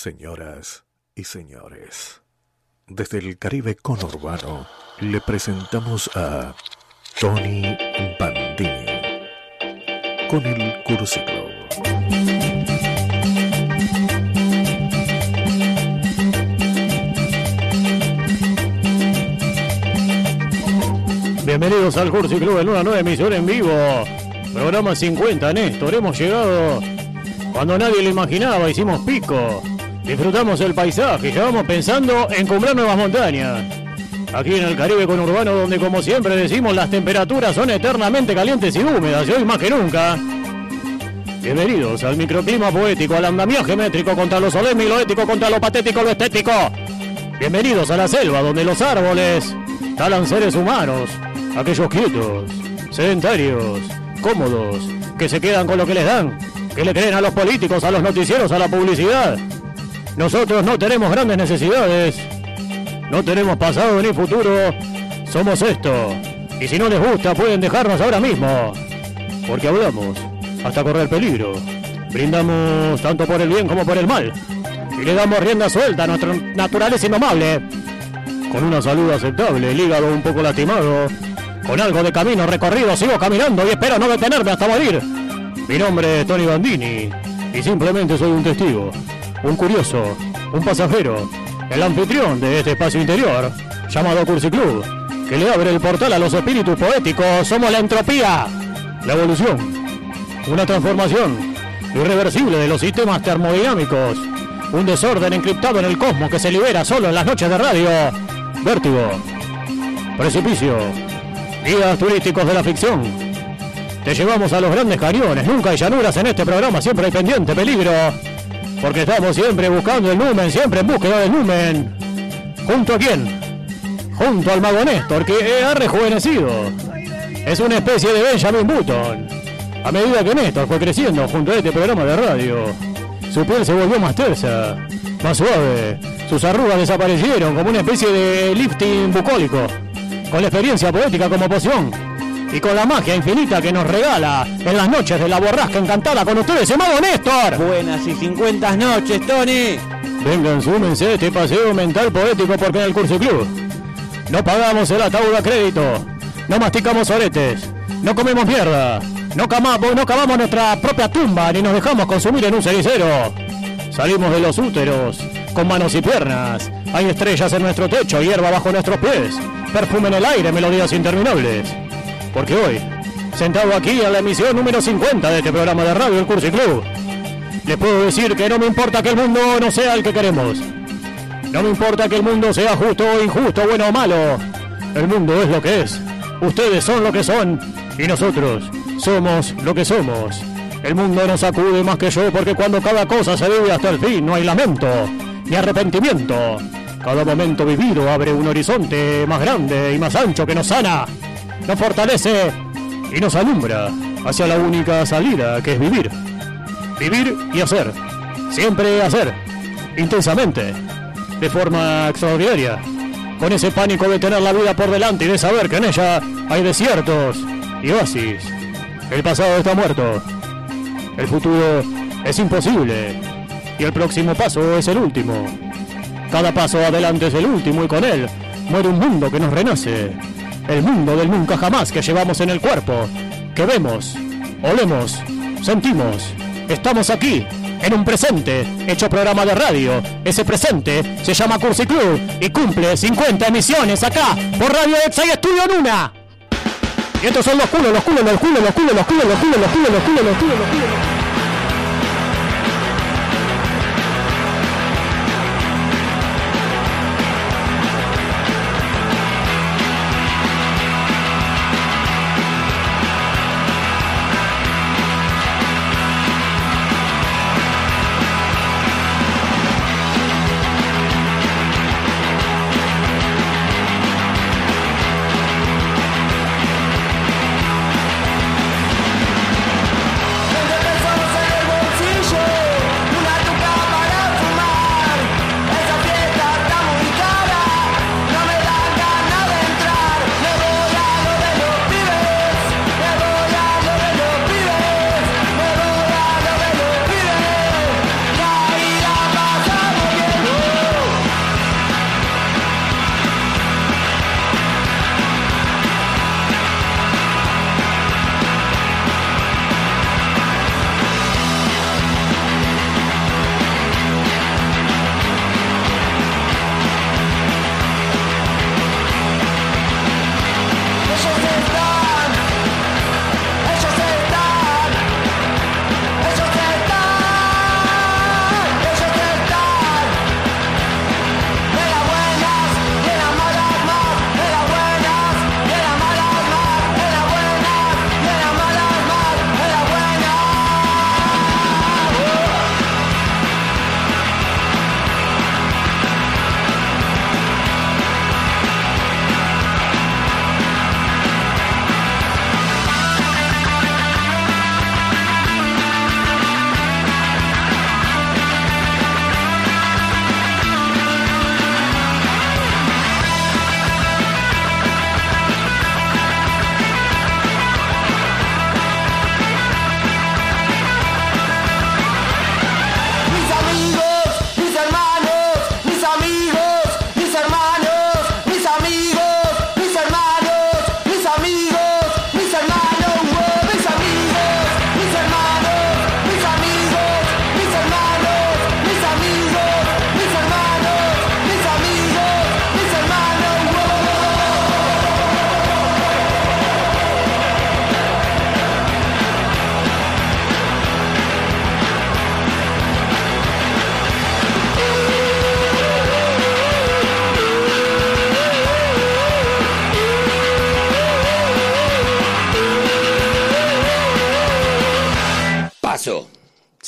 Señoras y señores, desde el Caribe conurbano le presentamos a Tony Bandini con el Club. Bienvenidos al Cursi Club en una nueva emisión en vivo. Programa 50, Néstor. Hemos llegado cuando nadie lo imaginaba. Hicimos pico. Disfrutamos el paisaje. Llevamos pensando en comprar nuevas montañas. Aquí en el Caribe conurbano, donde como siempre decimos, las temperaturas son eternamente calientes y húmedas. Y hoy más que nunca. Bienvenidos al microclima poético, al andamiaje métrico contra lo solemne y lo ético contra lo patético y lo estético. Bienvenidos a la selva, donde los árboles talan seres humanos, aquellos quietos, sedentarios, cómodos, que se quedan con lo que les dan, que le creen a los políticos, a los noticieros, a la publicidad. Nosotros no tenemos grandes necesidades, no tenemos pasado ni futuro, somos esto. Y si no les gusta, pueden dejarnos ahora mismo, porque hablamos hasta correr peligro. Brindamos tanto por el bien como por el mal. Y le damos rienda suelta a nuestra naturaleza indomable. Con una salud aceptable, el hígado un poco lastimado. Con algo de camino recorrido, sigo caminando y espero no detenerme hasta morir. Mi nombre es Tony Bandini y simplemente soy un testigo, un curioso, un pasajero, el anfitrión de este espacio interior llamado Cursi Club, que le abre el portal a los espíritus poéticos. Somos la entropía, la evolución, una transformación irreversible de los sistemas termodinámicos, un desorden encriptado en el cosmos que se libera solo en las noches de radio. Vértigo, precipicio, guías turísticos de la ficción. Te llevamos a los grandes cañones, nunca hay llanuras en este programa, siempre hay pendiente peligro. Porque estamos siempre buscando el numen, siempre en búsqueda del numen. ¿Junto a quién? Junto al mago Néstor, que ha rejuvenecido. Es una especie de Benjamin Button. A medida que Néstor fue creciendo junto a este programa de radio, su piel se volvió más tersa, más suave. Sus arrugas desaparecieron como una especie de lifting bucólico. Con la experiencia poética como poción. Y con la magia infinita que nos regala en las noches de la borrasca encantada con ustedes, el mago Néstor. Buenas y 50 noches, Tony. Vengan, súmense a este paseo mental poético porque en el Curso Club no pagamos el ataúd a crédito, no masticamos oretes, no comemos mierda, no camamos, no cavamos nuestra propia tumba ni nos dejamos consumir en un cenicero. Salimos de los úteros con manos y piernas. Hay estrellas en nuestro techo, hierba bajo nuestros pies, perfume en el aire, melodías interminables. Porque hoy, sentado aquí en la emisión número 50 de este programa de radio El Cursi Club, les puedo decir que no me importa que el mundo no sea el que queremos. No me importa que el mundo sea justo o injusto, bueno o malo. El mundo es lo que es. Ustedes son lo que son y nosotros somos lo que somos. El mundo no sacude más que yo porque cuando cada cosa se vive hasta el fin no hay lamento ni arrepentimiento. Cada momento vivido abre un horizonte más grande y más ancho que nos sana, nos fortalece y nos alumbra hacia la única salida que es vivir. Vivir y hacer. Siempre hacer. Intensamente. De forma extraordinaria. Con ese pánico de tener la vida por delante y de saber que en ella hay desiertos y oasis. El pasado está muerto. El futuro es imposible. Y el próximo paso es el último. Cada paso adelante es el último y con él muere un mundo que nos renace. El mundo del nunca jamás que llevamos en el cuerpo. Que vemos, olemos, sentimos. Estamos aquí, en un presente, hecho programa de radio. Ese presente se llama Cursi Club y cumple 50 emisiones acá por Radio Exa y Estudio Luna. Y estos son los culos, los culos, los culos, los culos, los culos, los culos, los culos, los culos, los culos, los culos.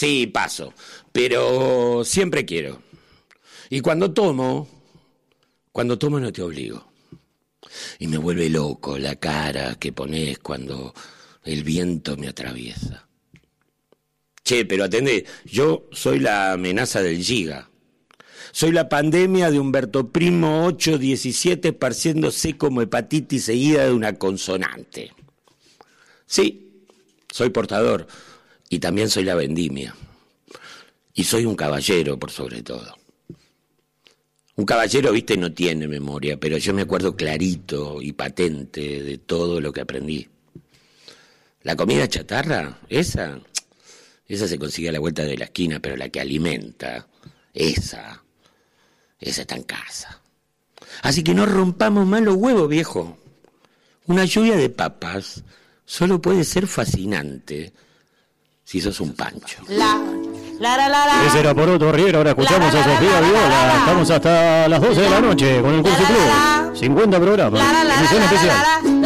Sí, paso, pero siempre quiero. Y cuando tomo, cuando tomo no te obligo. Y me vuelve loco la cara que pones cuando el viento me atraviesa. Che, pero atendé, yo soy la amenaza del Giga. Soy la pandemia de Humberto Primo 817 esparciéndose como hepatitis seguida de una consonante. Sí, soy portador y también soy la vendimia. Y soy un caballero por sobre todo. Un caballero, viste, no tiene memoria, pero yo me acuerdo clarito y patente de todo lo que aprendí. La comida chatarra, esa, esa se consigue a la vuelta de la esquina, pero la que alimenta, esa, esa está en casa. Así que no rompamos más los huevos, viejo. Una lluvia de solo puede ser fascinante si sos un pancho. La, la, la, la, Ese era por otro riero, ahora escuchamos a Sofía Viola. Estamos hasta las 12 de la noche con el Curso Club. 50 programas, emisión especial.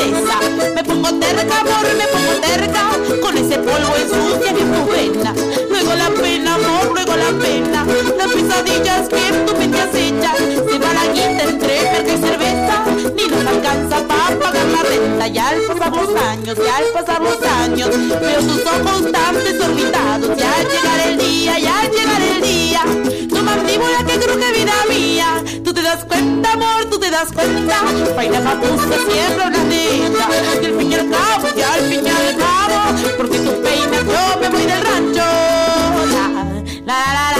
Me pongo terca, amor, me pongo terca, con ese polvo ensucia mi pubena. Luego la pena, amor, luego la pena, las pesadillas que tú me te acechas. Se va la guita entre merca y cerveza, ni nos alcanza para pagar la renta. Y al pasar los años, y al pasar los años, veo tus ojos tan desorbitados. Y al llegar el día, y al llegar el día, tu mandíbula que que vida mía, das cuenta, amor, tú te das cuenta. Faina papusa siempre una niña. Y al fin y al cabo, y al fin y al cabo, porque tú peinas, yo me voy del rancho. La, la, la,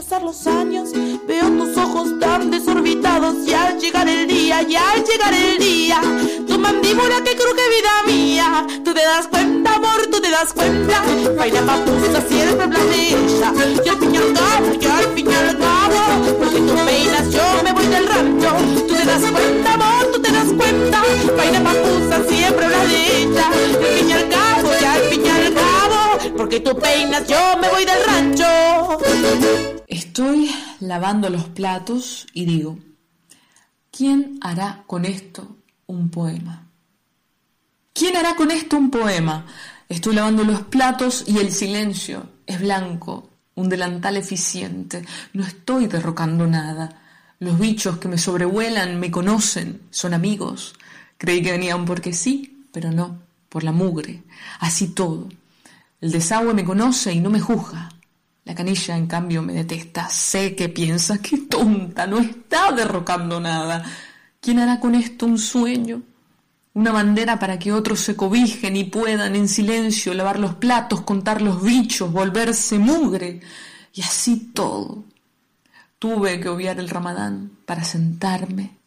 pasar los años veo tus ojos tan desorbitados y al llegar el día, y al llegar el día, tu mandíbula que cruje vida mía, tú te das cuenta, amor, tú te das cuenta, vaina papusa siempre blanquilla, y al fin y al cabo, y al fin y al cabo, porque tú peinas, yo me voy del rancho, tú te das cuenta, amor, tú te das cuenta, vaina papusa siempre blanquilla, y al fin porque tú peinas, yo me voy del rancho. Estoy lavando los platos y digo, ¿quién hará con esto un poema? ¿Quién hará con esto un poema? Estoy lavando los platos y el silencio es blanco, un delantal eficiente. No estoy derrocando nada. Los bichos que me sobrevuelan me conocen, son amigos. Creí que venían porque sí, pero no, por la mugre. Así todo. El desagüe me conoce y no me juzga. La canilla, en cambio, me detesta. Sé que piensa, que tonta, no está derrocando nada. ¿Quién hará con esto un sueño? Una bandera para que otros se cobijen y puedan en silencio lavar los platos, contar los bichos, volverse mugre. Y así todo. Tuve que obviar el ramadán para sentarme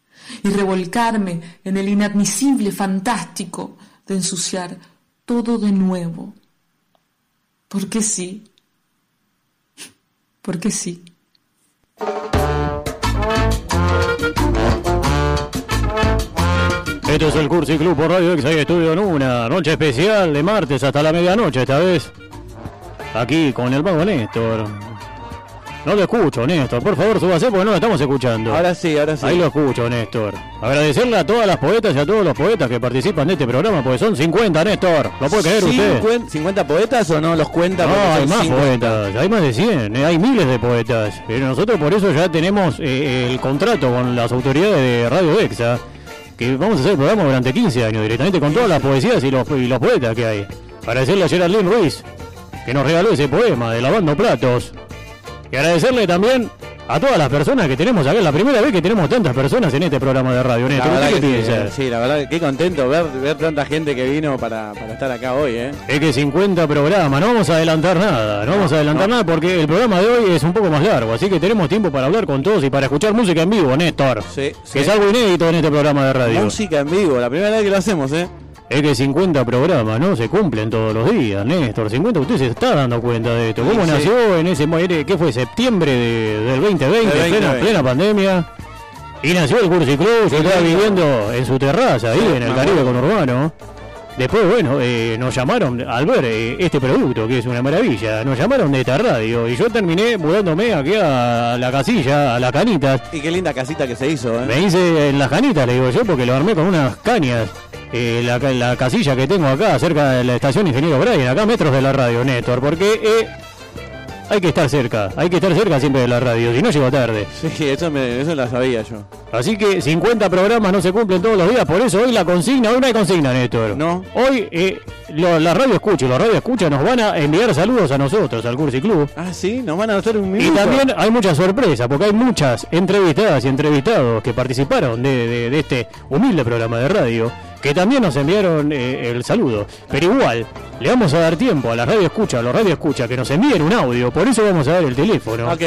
y revolcarme en el inadmisible fantástico de ensuciar todo de nuevo. Porque sí, porque sí. Esto es el Cursi Club por Radio X, estudio en una noche especial de martes hasta la medianoche esta vez. Aquí con el mago Néstor. No lo escucho, Néstor. Por favor, súbase porque no lo estamos escuchando. Ahora sí, ahora sí. Ahí lo escucho, Néstor. Agradecerle a todas las poetas y a todos los poetas que participan de este programa, porque son 50, Néstor. ¿Lo puede creer usted? ¿50 poetas o no los cuenta? No, hay más poetas. Hay más de 100. Eh, hay miles de poetas. Pero nosotros por eso ya tenemos eh, el contrato con las autoridades de Radio Exa. Que vamos a hacer el programa durante 15 años directamente con todas las poesías y los, y los poetas que hay. Agradecerle a Geraldine Ruiz, que nos regaló ese poema de Lavando Platos. Y agradecerle también a todas las personas que tenemos acá. Es la primera vez que tenemos tantas personas en este programa de radio. La verdad que sí, la verdad, qué contento ver, ver tanta gente que vino para, estar acá hoy. ¿eh? Es que 50 programas, no vamos a adelantar nada, no, vamos a adelantar nada porque el programa de hoy es un poco más largo, así que tenemos tiempo para hablar con todos y para escuchar música en vivo, Néstor. Sí, Que es algo inédito en este programa de radio. Música en vivo, la primera vez que lo hacemos, ¿eh? Es que 50 programas, ¿no? Se cumplen todos los días, Néstor. 50, usted se está dando cuenta de esto. ¿Cómo Sí, sí. nació en ese... mo- ¿Qué fue? ¿Septiembre de- del 2020? Del Plena, 2020. plena pandemia. Y nació el Cursi Club, yo estaba viviendo en su terraza, ahí en el Caribe acuerdo. conurbano. Después, bueno, eh, nos llamaron al ver eh, este producto, que es una maravilla. Nos llamaron de esta radio y yo terminé mudándome aquí a la casilla, a las canitas. Y qué linda casita que se hizo, ¿eh? Me hice en las canitas, le digo yo, porque lo armé con unas cañas. Eh, la, ca- la casilla que tengo acá, cerca de la estación Ingeniero Brian, acá metros de la radio, Néstor, porque eh, hay que estar cerca, hay que estar cerca siempre de la radio, si no llego tarde. Sí, eso, me, eso la sabía yo. Así que 50 programas no se cumplen todos los días, por eso hoy la consigna, hoy no hay consigna, Néstor. No. Hoy eh, lo- la radio escucha, y los radio escucha nos van a enviar saludos a nosotros, al Cursi Club. Ah, sí, nos van a hacer un Y minuto. también hay mucha sorpresa, porque hay muchas entrevistadas y entrevistados que participaron de, de- de este humilde programa de radio, que también nos enviaron eh, el saludo. Pero igual, le vamos a dar tiempo a la radio escucha, a los radio escucha, que nos envíen un audio, por eso vamos a dar el teléfono. Ok.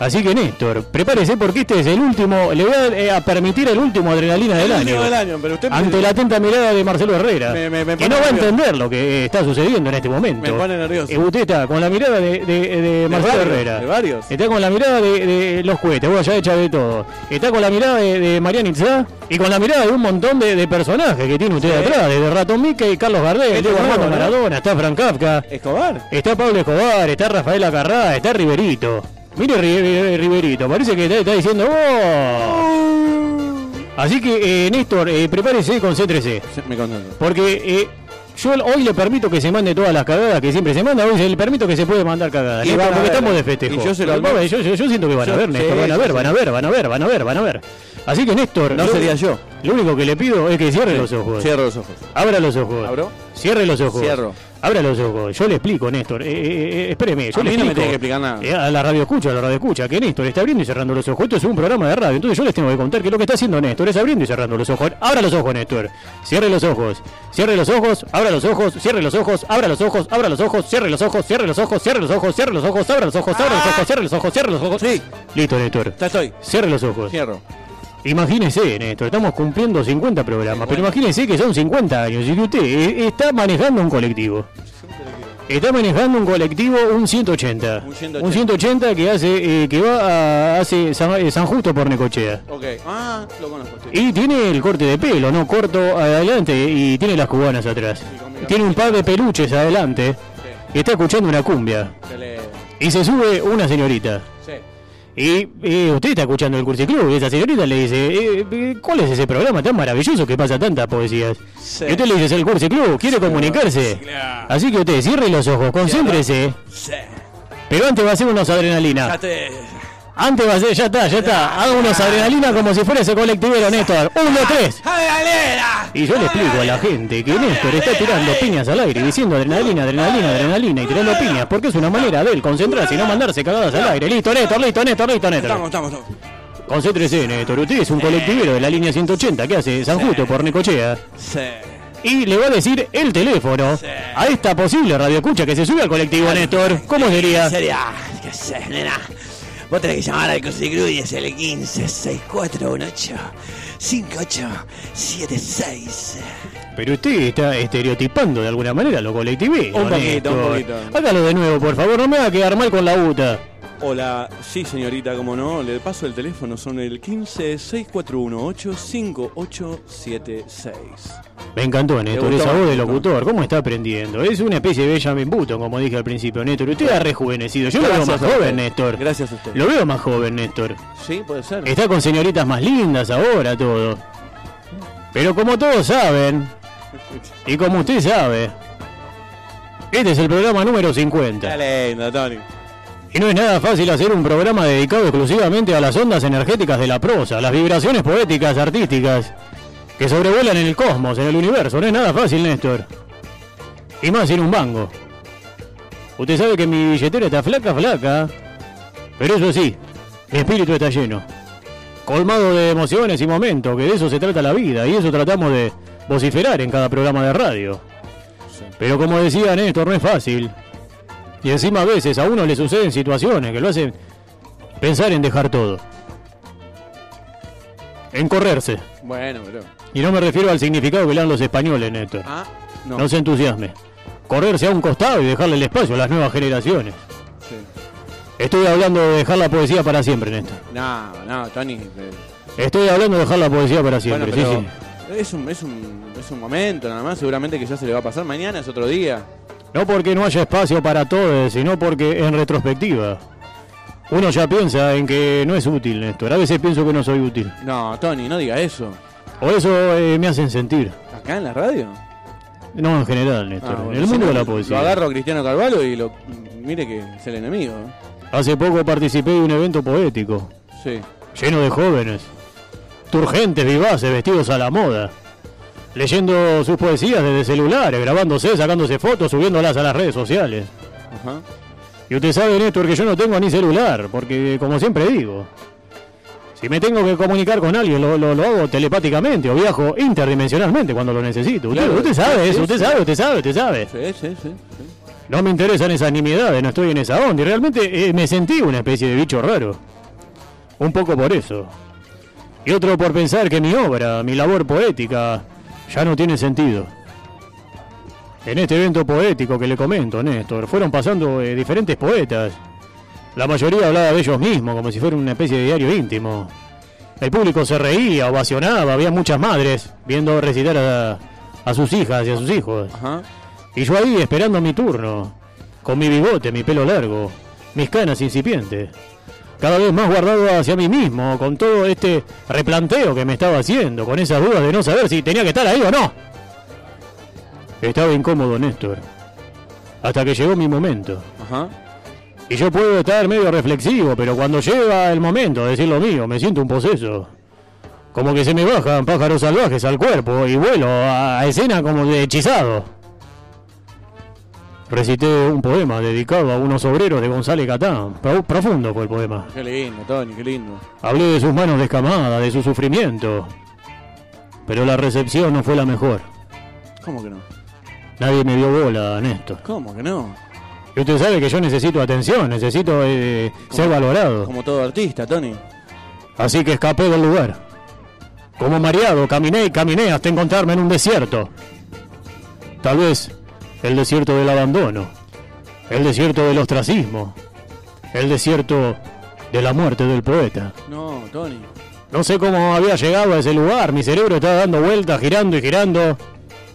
Así que Néstor, prepárese porque este es el último, le voy a, eh, a permitir el último adrenalina del El año. del año, pero usted me- Ante la atenta mirada de Marcelo Herrera, Me- que no va a entender lo que está sucediendo en este momento. Me pone nervioso. Eh, usted está con la mirada de, de- de Marcelo varios, Herrera. de varios. Está con la mirada de, de los cohetes, vos ya hecha de todo. Está con la mirada de, de Mariana Itzá y con la mirada de un montón de, de personajes que tiene usted Sí. atrás, desde Ratón Mickey, Carlos Gardel, Este Diego Armando. Maradona, está Frank Kafka, ¿Escobar? está Pablo Escobar, está Rafael Acarrá, está Riverito. Mire Ri- Ri- Riverito, parece que está, diciendo ¡Oh! Así que, eh, Néstor, eh, prepárese, concéntrese. Sí, Me contento. Porque eh, yo hoy le permito que se mande todas las cagadas que siempre se manda. Hoy se le permito que se puede mandar cagadas. Néstor, porque ver. estamos de festejo. Y yo se lo Pero, advierto. yo, yo- yo siento que van a ver, Néstor. sí, van a ver, van a ver, van a ver, van a ver, van a ver. Así que, Néstor. No yo- sería yo. Lo único que le pido es que cierre los ojos. Cierro los ojos. Abra los ojos. ¿Abro? Cierre los ojos. Cierro. Abra los ojos. Yo le explico, Néstor. Eh, eh, eh, espéreme, yo A le mí no me explico. tiene que explicar nada. Eh, a la radio escucha, a la radio escucha, que Néstor está abriendo y cerrando los ojos. Esto es un programa de radio, entonces yo les tengo que contar que lo que está haciendo Néstor es abriendo y cerrando los ojos. Abra los ojos, Néstor. Cierre los ojos. Cierre los ojos, abra los ojos, cierre los ojos, abra los ojos, abra los ojos, cierre los ojos, cierre los ojos, cierre los ojos, cierre los ojos, abra los ojos, abra los ojos, cierre los ojos, cierre los ojos. Sí. Listo, Néstor. Ya estoy. Cierre los ojos. Cierro. Imagínese, Néstor, estamos cumpliendo 50 programas, pero imagínese que son 50 años y que usted eh, está manejando un colectivo. Está manejando un colectivo, un 180. Un 180. Un 180 que hace eh, que va a hace San, eh, San Justo por Necochea. Ok. Ah, lo conozco. sí. Y tiene el corte de pelo, ¿no? Corto adelante y tiene las cubanas atrás. Tiene un par de peluches adelante y está escuchando una cumbia. Le- Y se sube una señorita. Y usted está escuchando el Cursi Club y esa señorita le dice, eh, eh, ¿cuál es ese programa tan maravilloso que pasa tantas poesías? Sí. Y usted le dice, es el Cursi Club, quiere comunicarse. claro. Así que usted cierre los ojos, concéntrese, Sí. pero antes va a hacer unos adrenalina. Antes va a hacer, ya está, ya está, haga unos adrenalina como si fuera ese colectivero, Néstor. Un, dos, tres. ¡Adrenalina! Y yo le explico a la gente que Néstor está tirando piñas al aire, diciendo adrenalina, adrenalina, adrenalina y tirando piñas, porque es una manera de él concentrarse y no mandarse cagadas al aire. Listo, Néstor, listo, Néstor, listo, Néstor. Estamos, estamos, estamos. Concéntrese, Néstor. Usted es un colectivero de la línea 180 que hace San Justo por Necochea. Sí. Y le va a decir el teléfono a esta posible radioescucha que se sube al colectivo, Néstor. ¿Cómo sería? Sería, qué sé, nena. Vos tenés que llamar al Cruciclub y es el 15 6418 5876. Pero usted está estereotipando de alguna manera lo colectivero. Un poquito, un poquito. Hágalo de nuevo, por favor. No me haga quedar mal con la UTA. Hola, sí señorita, como no, le paso el teléfono, son el 15 641 5876. Me encantó, Néstor, esa voz de locutor. ¿Cómo está aprendiendo? Es una especie de Benjamin Button, como dije al principio, Néstor. Usted ha rejuvenecido. Yo lo veo más joven. Néstor. Gracias a usted. Lo veo más joven, Néstor. Sí, puede ser. Está con señoritas más lindas ahora, todo. Pero como todos saben, y como usted sabe, este es el programa número 50. Qué lindo, Tony. Y no es nada fácil hacer un programa dedicado exclusivamente a las ondas energéticas de la prosa, las vibraciones poéticas, artísticas, que sobrevuelan en el cosmos, en el universo. No es nada fácil, Néstor. Y más sin un mango. Usted sabe que mi billetera está flaca, flaca. Pero eso sí, mi espíritu está lleno. Colmado de emociones y momentos, que de eso se trata la vida. Y eso tratamos de vociferar en cada programa de radio. Pero como decía Néstor, no es fácil. Y encima a veces a uno le suceden situaciones que lo hacen pensar en dejar todo. En correrse. Bueno, pero. Y no me refiero al significado que le dan los españoles, Néstor. Ah, no. No se entusiasme. Correrse a un costado y dejarle el espacio a las nuevas generaciones. Sí. Estoy hablando de dejar la poesía para siempre, Néstor. No, no, Tony. eh, Estoy hablando de dejar la poesía para siempre, bueno, pero sí, sí. Es, un, es, un, es un momento nada más, seguramente que ya se le va a pasar. Mañana es otro día. No porque no haya espacio para todos, sino porque en retrospectiva. Uno ya piensa en que no es útil, Néstor. A veces pienso que no soy útil. No, Tony, no diga eso. O eso eh, me hacen sentir. ¿Acá en la radio? No, en general, Néstor. Ah, bueno, en el mundo de la poesía. Lo agarro a Cristiano Carvalho y lo. Mire que es el enemigo. Hace poco participé de un evento poético, Sí. lleno de jóvenes, turgentes, vivaces, vestidos a la moda, leyendo sus poesías desde celulares, grabándose, sacándose fotos, subiéndolas a las redes sociales. Ajá. Y usted sabe, Néstor, que yo no tengo ni celular, porque como siempre digo, si me tengo que comunicar con alguien, lo, lo- lo hago telepáticamente o viajo interdimensionalmente cuando lo necesito. Usted, Claro, usted sabe sí, eso, sí, usted sí. sabe, usted sabe, usted sabe. Sí, sí, sí. sí. No me interesan esas nimiedades, no estoy en esa onda. Y realmente eh, me sentí una especie de bicho raro. Un poco por eso. Y otro por pensar que mi obra, mi labor poética, ya no tiene sentido. En este evento poético que le comento, Néstor, fueron pasando eh, diferentes poetas. La mayoría hablaba de ellos mismos, como si fuera una especie de diario íntimo. El público se reía, ovacionaba, había muchas madres viendo recitar a, a sus hijas y a sus hijos. Ajá. Y yo ahí esperando mi turno, con mi bigote, mi pelo largo, mis canas incipientes, cada vez más guardado hacia mí mismo, con todo este replanteo que me estaba haciendo, con esas dudas de no saber si tenía que estar ahí o no. Estaba incómodo, Néstor, hasta que llegó mi momento. Ajá. Y yo puedo estar medio reflexivo, pero cuando llega el momento de decir lo mío, me siento un poseso. Como que se me bajan pájaros salvajes al cuerpo y vuelo a, a escena como de hechizado. Recité un poema dedicado a unos obreros de González Catán. Pro- profundo fue el poema. Qué lindo, Tony, qué lindo. Hablé de sus manos descamadas, de su sufrimiento. Pero la recepción no fue la mejor. ¿Cómo que no? Nadie me dio bola, Néstor. ¿Cómo que no? Y usted sabe que yo necesito atención, necesito eh, ser valorado. Como todo artista, Tony. Así que escapé del lugar. Como mareado, caminé y caminé hasta encontrarme en un desierto. Tal vez el desierto del abandono, el desierto del ostracismo, el desierto de la muerte del poeta. No, Tony. No sé cómo había llegado a ese lugar, mi cerebro estaba dando vueltas, girando y girando,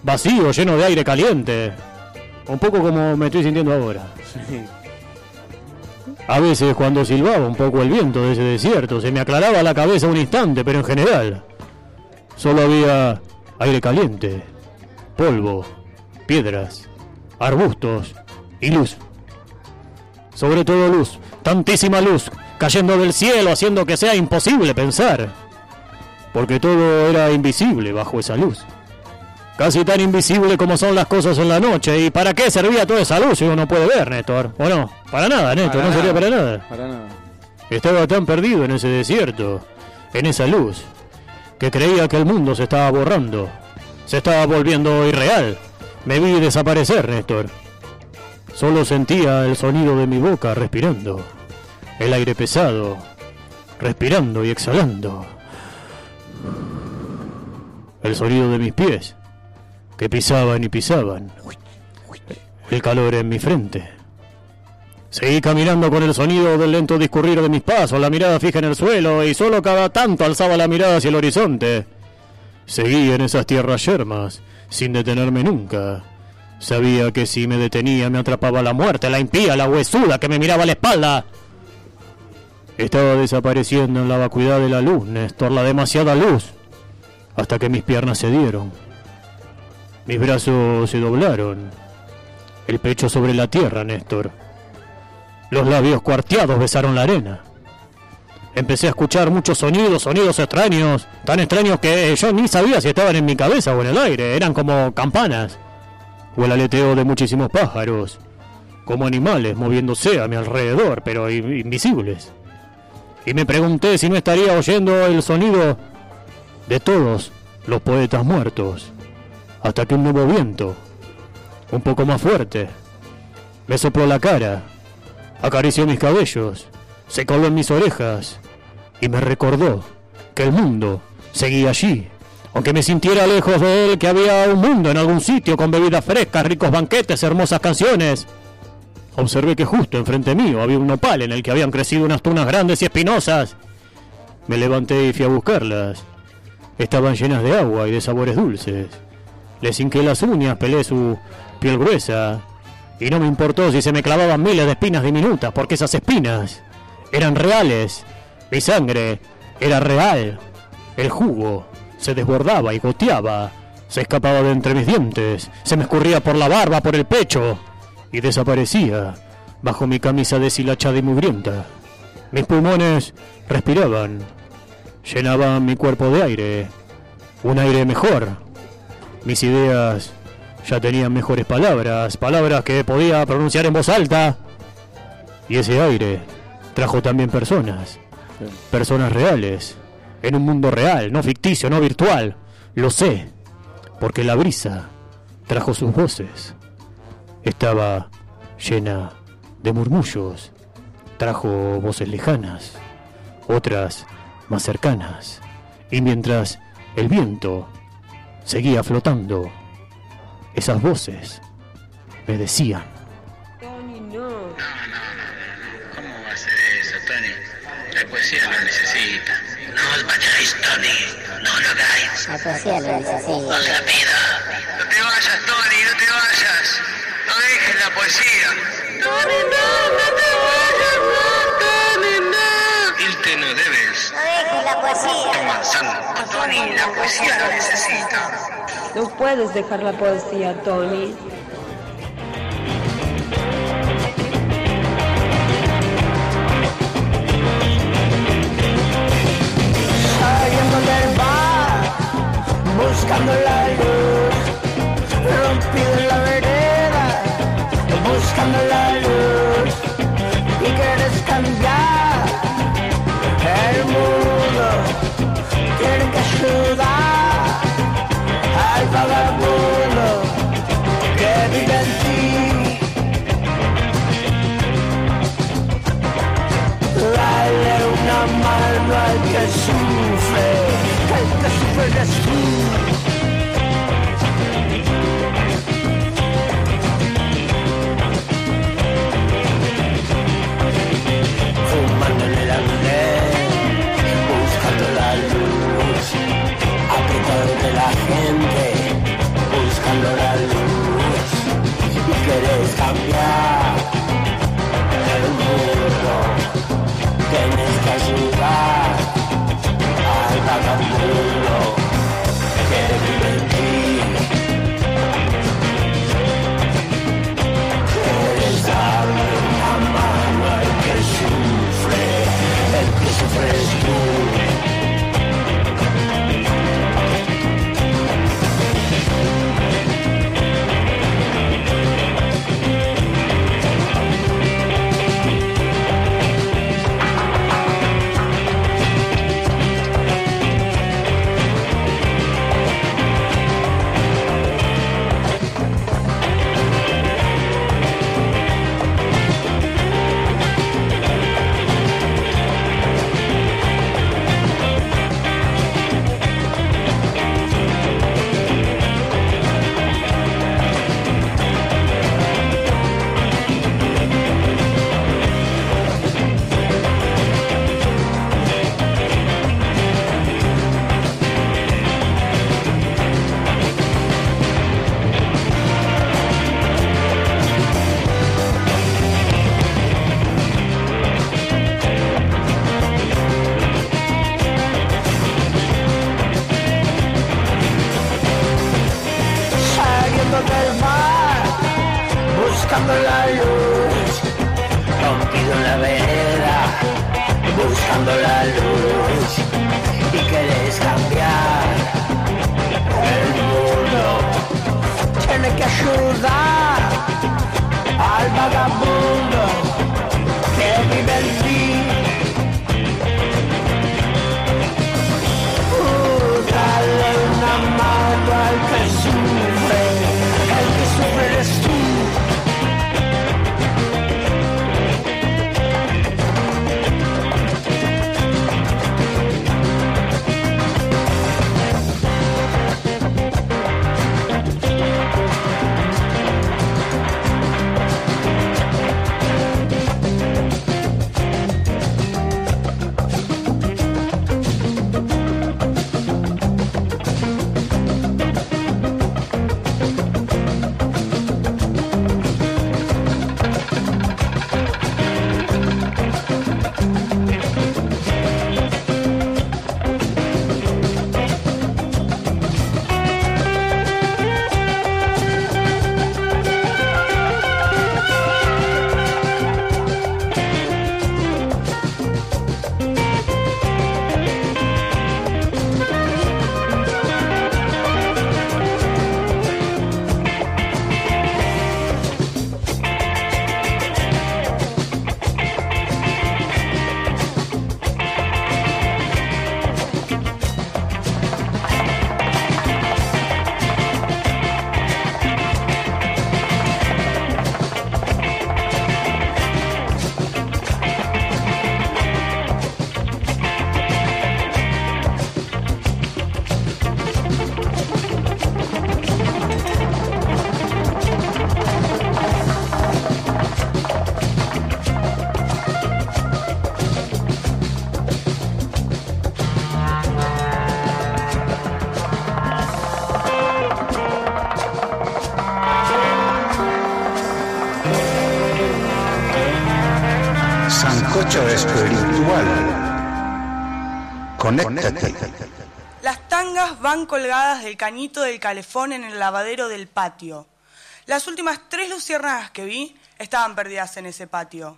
vacío, lleno de aire caliente. Un poco como me estoy sintiendo ahora. Sí. A veces cuando silbaba un poco el viento de ese desierto se me aclaraba la cabeza un instante, pero en general solo había aire caliente, polvo, piedras, arbustos y luz. Sobre todo luz, tantísima luz, cayendo del cielo haciendo que sea imposible pensar, porque todo era invisible bajo esa luz. Casi tan invisible como son las cosas en la noche. ¿Y para qué servía toda esa luz si uno no puede ver, Néstor? ¿O no? Para nada, Néstor, no servía para nada. Para nada. Estaba tan perdido en ese desierto, en esa luz, que creía que el mundo se estaba borrando, se estaba volviendo irreal. Me vi desaparecer, Néstor. Solo sentía el sonido de mi boca respirando, el aire pesado, respirando y exhalando. El sonido de mis pies, que pisaban y pisaban. El calor en mi frente. Seguí caminando con el sonido del lento discurrir de mis pasos, la mirada fija en el suelo y solo cada tanto alzaba la mirada hacia el horizonte. Seguí en esas tierras yermas, sin detenerme nunca. Sabía que si me detenía me atrapaba la muerte, la impía, la huesuda que me miraba a la espalda. Estaba desapareciendo en la vacuidad de la luz, Néstor, la demasiada luz, hasta que mis piernas cedieron. Mis brazos se doblaron, el pecho sobre la tierra, Néstor. Los labios cuarteados besaron la arena. Empecé a escuchar muchos sonidos, sonidos extraños, tan extraños que yo ni sabía si estaban en mi cabeza o en el aire. Eran como campanas, o el aleteo de muchísimos pájaros, como animales moviéndose a mi alrededor, pero invisibles. Y me pregunté si no estaría oyendo el sonido de todos los poetas muertos, hasta que un nuevo viento, un poco más fuerte, me sopló la cara, acarició mis cabellos, se coló en mis orejas y me recordó que el mundo seguía allí, Aunque me sintiera lejos de él, que había un mundo en algún sitio con bebidas frescas, ricos banquetes, hermosas canciones. Observé que justo enfrente mío había un nopal en el que habían crecido unas tunas grandes y espinosas. Me levanté y fui a buscarlas. Estaban llenas de agua y de sabores dulces. Les hinqué las uñas, pelé su piel gruesa. Y no me importó si se me clavaban miles de espinas diminutas, porque esas espinas eran reales. Mi sangre era real. El jugo se desbordaba y goteaba. Se escapaba de entre mis dientes. Se me escurría por la barba, por el pecho. Y desaparecía bajo mi camisa deshilachada y mugrienta. Mis pulmones respiraban. Llenaban mi cuerpo de aire. Un aire mejor. Mis ideas ya tenían mejores palabras. Palabras que podía pronunciar en voz alta. Y ese aire trajo también personas. Personas reales. En un mundo real, no ficticio, no virtual. Lo sé. Porque la brisa trajo sus voces. Estaba llena de murmullos. Trajo voces lejanas. Otras más cercanas. Y mientras el viento seguía flotando, esas voces me decían. Tony, no. ¿Cómo va a ser eso, Tony? La poesía lo necesita. No os vayáis, Tony. No lo hagáis. La poesía lo necesita. Os la pido. No te vayas, Tony, no te vayas. No dejes la poesía. Tony, no, no te vayas, no, Tony, no. Irte no debes. No dejes la poesía. Tony, la poesía lo necesita. No puedes dejar la poesía, Tony. Buscando la luz, rompido en la vereda, buscando la Sancocho espiritual. Conéctate. Las tangas van colgadas del cañito del calefón en el lavadero del patio. Las últimas tres luciérnagas que vi estaban perdidas en ese patio.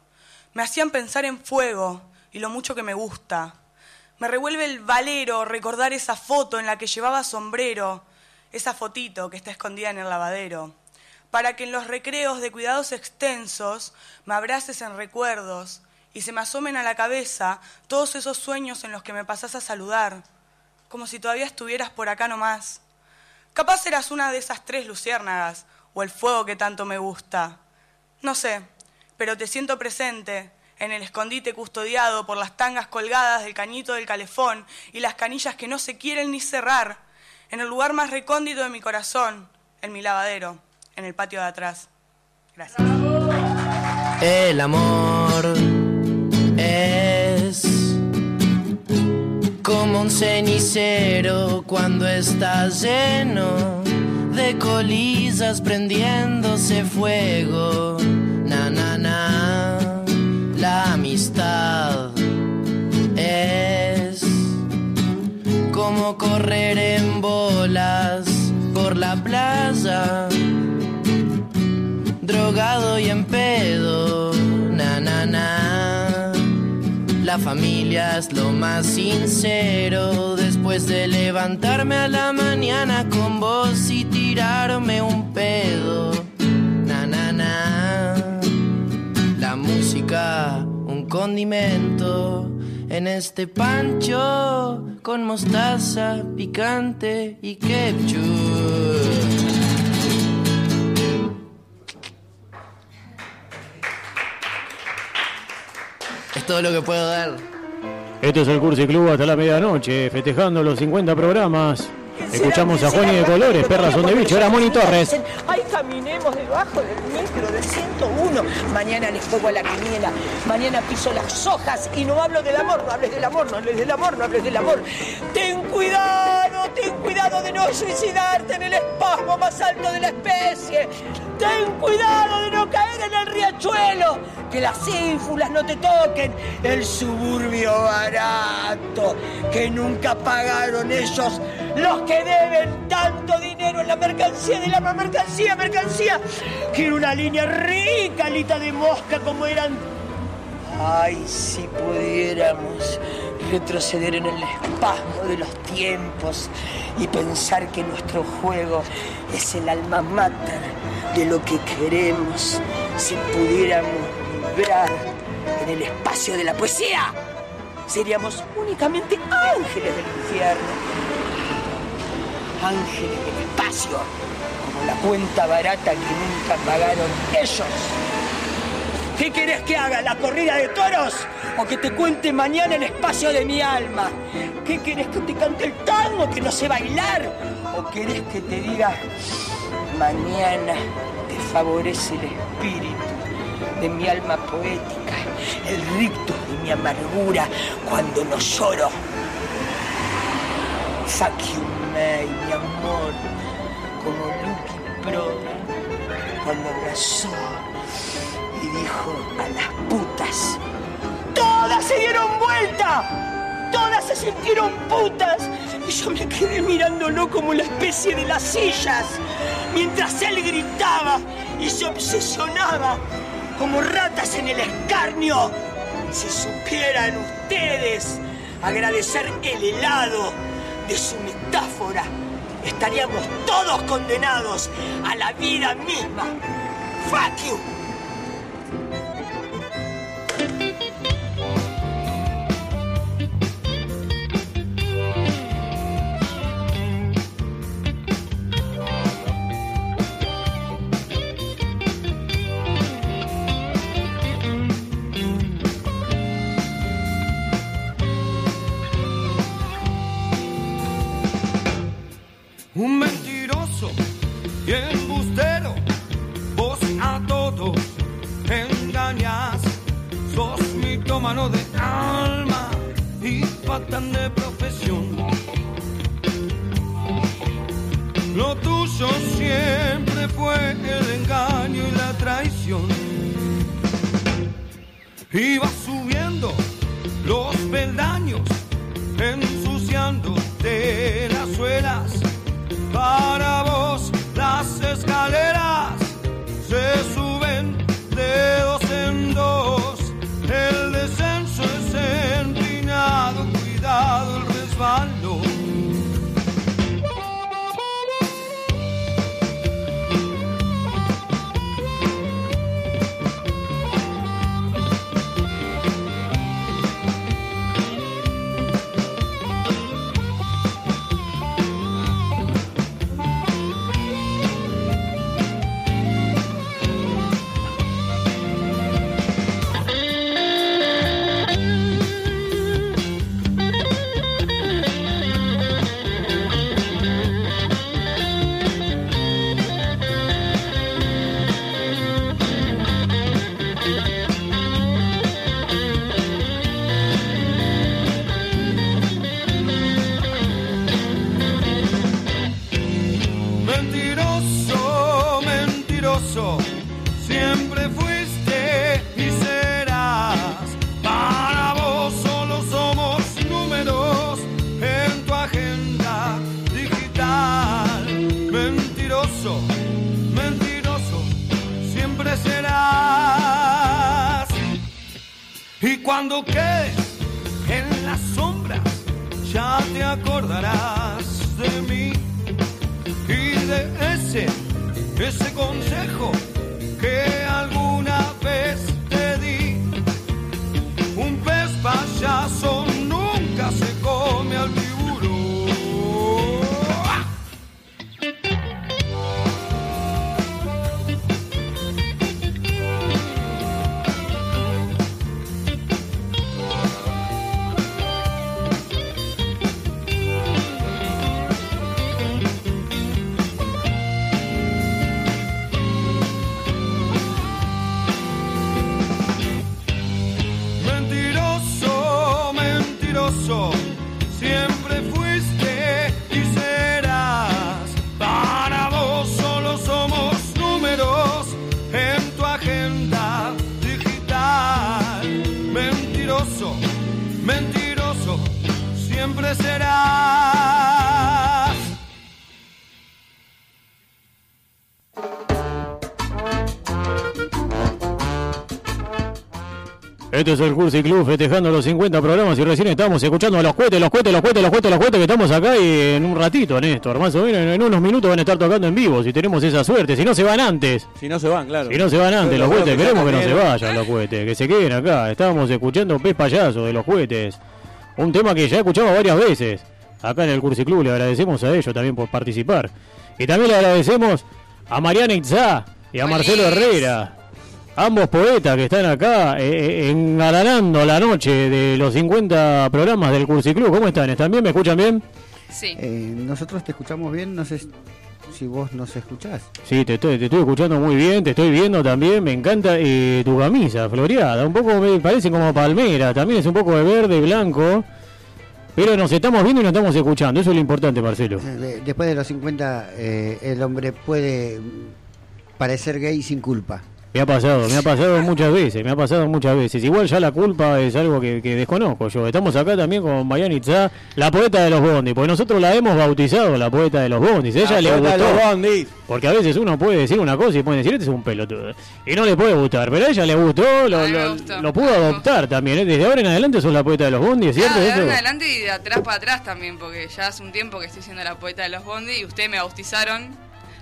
Me hacían pensar en fuego y lo mucho que me gusta. Me revuelve el valero recordar esa foto en la que llevaba sombrero, esa fotito que está escondida en el lavadero, para que en los recreos de cuidados extensos me abraces en recuerdos y se me asomen a la cabeza todos esos sueños en los que me pasás a saludar, como si todavía estuvieras por acá nomás. Capaz eras una de esas tres luciérnagas, o el fuego que tanto me gusta. No sé, pero te siento presente en el escondite custodiado por las tangas colgadas del cañito del calefón y las canillas que no se quieren ni cerrar, en el lugar más recóndito de mi corazón, en mi lavadero, en el patio de atrás. Gracias. El amor es como un cenicero cuando está lleno de colillas prendiéndose fuego. Na, na, na. La amistad es como correr en bolas por la playa, drogado y en pedo. Na, na, na. La familia es lo más sincero después de levantarme a la mañana con vos y tirarme un pedo. Na, na, na. La música, un condimento en este pancho con mostaza, picante y ketchup. Es todo lo que puedo dar. Esto es el Cursi Club hasta la medianoche, festejando los 50 programas. Escuchamos a Juani de Colores, Perras son de bicho. Era Moni Torres. Ay, caminemos debajo del micro del 101. Mañana les juego a la quiniela. Mañana piso las hojas y no hablo del amor. No hables del amor, no hables del amor, no hables del amor. Ten cuidado, ten cuidado de no suicidarte en el espasmo más alto de la especie. Ten cuidado de no caer en el riachuelo. Que las ínfulas no te toquen. El suburbio barato que nunca pagaron ellos los que deben tanto dinero en la mercancía de la mercancía, mercancía. Quiero una línea rica, alita de mosca como eran. Ay, si pudiéramos retroceder en el espasmo de los tiempos y pensar que nuestro juego es el alma mater de lo que queremos, si pudiéramos vibrar en el espacio de la poesía, seríamos únicamente ángeles del infierno ángeles del espacio, como la cuenta barata que nunca pagaron ellos. ¿Qué querés que haga? ¿La corrida de toros? ¿O que te cuente mañana el espacio de mi alma? ¿Qué querés que te cante el tango que no sé bailar? ¿O querés que te diga mañana te favorece el espíritu de mi alma poética, el rictus de mi amargura cuando no lloro? Fuck you, mi amor, como Lucky Proda cuando abrazó dijo a las putas. ¡Todas se dieron vuelta! ¡Todas se sintieron putas! Y yo me quedé mirándolo como la especie de las sillas, mientras él gritaba y se obsesionaba como ratas en el escarnio. Si supieran ustedes agradecer el helado de su metáfora, estaríamos todos condenados a la vida misma. Fuck you. Mitómano de alma y patán de profesión. Lo tuyo siempre fue el engaño y la traición. Ibas cuando quedes en las sombras, ya te acordarás de mí y de ese, ese consejo Este es el Cursi Club festejando los 50 programas y recién estamos escuchando a los cohetes, los cohetes, los cohetes, los cohetes, los cohetes que estamos acá y en un ratito, Néstor, más o menos en, unos minutos van a estar tocando en vivo si tenemos esa suerte, si no se van antes. Si no se van, claro. Si no se van antes Pero los creo cohetes, que queremos que no se vayan los cohetes, que se queden acá. Estábamos escuchando Pez Payaso de los cohetes, un tema que ya escuchamos varias veces. Acá en el Cursi Club le agradecemos a ellos también por participar. Y también le agradecemos a Mariana Itzá y a Marcelo Herrera, ambos poetas que están acá eh, eh, engalanando la noche de los 50 programas del Cursi Club. ¿Cómo están? ¿Están bien? ¿Me escuchan bien? Sí. Eh, nosotros te escuchamos bien, no sé si vos nos escuchás. Sí, te estoy, te estoy escuchando muy bien, te estoy viendo también, me encanta eh, tu camisa floreada, un poco me parece como palmera, también es un poco de verde, blanco, pero nos estamos viendo y nos estamos escuchando, eso es lo importante, Marcelo. Eh, de- después de los 50, eh, el hombre puede parecer gay sin culpa. Me ha pasado, me ha pasado muchas veces, me ha pasado muchas veces. Igual ya la culpa es algo que, que desconozco yo. Estamos acá también con Mariana Itzá, la poeta de los bondis, porque nosotros la hemos bautizado la poeta de los bondis. Ella La le poeta de gustó. los bondis. Porque a veces uno puede decir una cosa y puede decir, este es un pelotudo. Y no le puede gustar, pero a ella le gustó, lo, lo- lo pudo adoptar también. ¿eh? Desde ahora en adelante sos la poeta de los bondis, ¿es ¿cierto Ah, de ahora en adelante y de atrás para atrás también, porque ya hace un tiempo que estoy siendo la poeta de los bondi y ustedes me bautizaron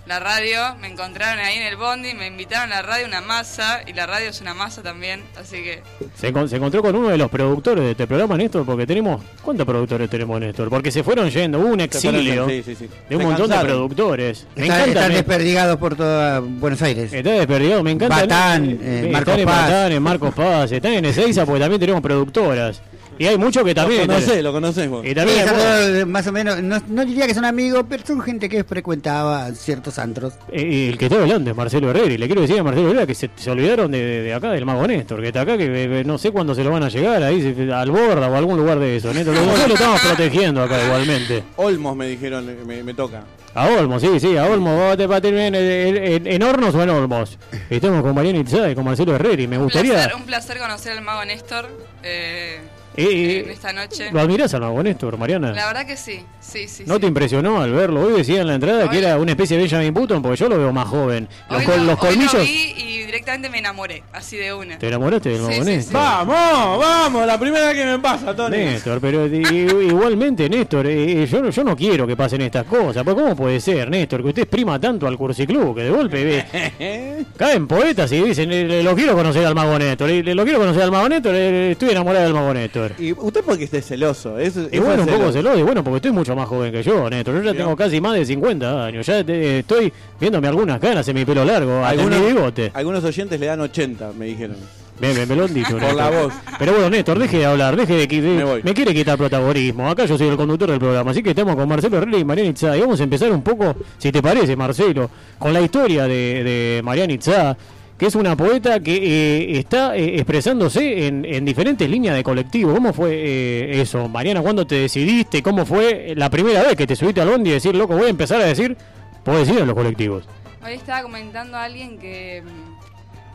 la radio, me encontraron ahí en el bondi, me invitaron a la radio una masa y la radio es una masa también, así que Se, encon- se encontró con uno de los productores de este programa, Néstor, porque tenemos... ¿Cuántos productores tenemos, Néstor? Porque se fueron yendo, hubo un exilio yendo, sí, sí, sí. de un Se montón de productores. Me Está- encanta... están me- desperdigados por toda Buenos Aires. Está desperdigado, me encanta. Batán, eh, están en Paz. Batán, en Marcos Paz, están en Ezeiza porque también tenemos productoras. Y hay muchos que también... Lo conocés, lo conocés vos. Y también Sí, más o menos, no, no diría que son amigos, pero son gente que frecuentaba ciertos antros. Eh, el que está hablando es Marcelo Herrera. Y le quiero decir a Marcelo Herrera que se, se olvidaron de, acá del Mago Néstor, que está acá, que eh, no sé cuándo se lo van a llegar, ahí al Borda o a algún lugar de eso. Néstor, nosotros lo estamos protegiendo acá igualmente. Olmos me dijeron, me, me toca. A Olmos, sí, sí, a Olmos, vos te va a terminar en, en- en- Hornos o en Olmos. Estamos con Mariana Itzá y con Marcelo Herrera y me un gustaría... placer, un placer conocer al mago Néstor eh, Eh, en esta noche. ¿Lo admirás al Mago Néstor, Mariana? La verdad que sí, sí, sí. ¿No sí. te impresionó al verlo? Hoy decía en la entrada que era una especie de Benjamin Button, porque yo lo veo más joven. Los, Hoy col- lo- los hoy lo colmillos... vi y directamente me enamoré, así de una. ¿Te enamoraste del Sí, Mago sí, Néstor? Vamos, vamos, la primera vez que me pasa, Tony. Néstor, pero igualmente, Néstor, eh, yo, no- yo no quiero que pasen estas cosas. Porque ¿Cómo puede ser, Néstor, que usted exprima tanto al Cursiclub que de golpe ve, caen poetas y dicen, eh, le- lo quiero conocer al Mago Néstor, eh, le- lo quiero conocer al Mago Néstor, eh, estoy enamorado del Mago Néstor. Y usted porque esté celoso. Eso, Y eso bueno, es un poco celoso. celoso, y bueno, porque estoy mucho más joven que yo, Néstor. Yo ya tengo casi más de 50 años. Ya te- estoy viéndome algunas canas en mi pelo largo, hasta en mi bigote. algunos oyentes le dan 80, me dijeron. Me, me- me lo han dicho, Por la voz. Pero bueno, Néstor, deje de hablar, deje de, que- de- Me voy. me quiere quitar protagonismo. Acá yo soy el conductor del programa, así que estamos con Marcelo Herrera y Mariana Itzá. Y vamos a empezar un poco, si te parece, Marcelo, con la historia de, de Mariana Itzá, que es una poeta que eh, está eh, expresándose en, en diferentes líneas de colectivo. ¿Cómo fue eh, eso, Mariana? ¿Cuándo te decidiste? ¿Cómo fue la primera vez que te subiste al bondi y decir, loco, voy a empezar a decir poesía en los colectivos? Hoy estaba comentando a alguien que.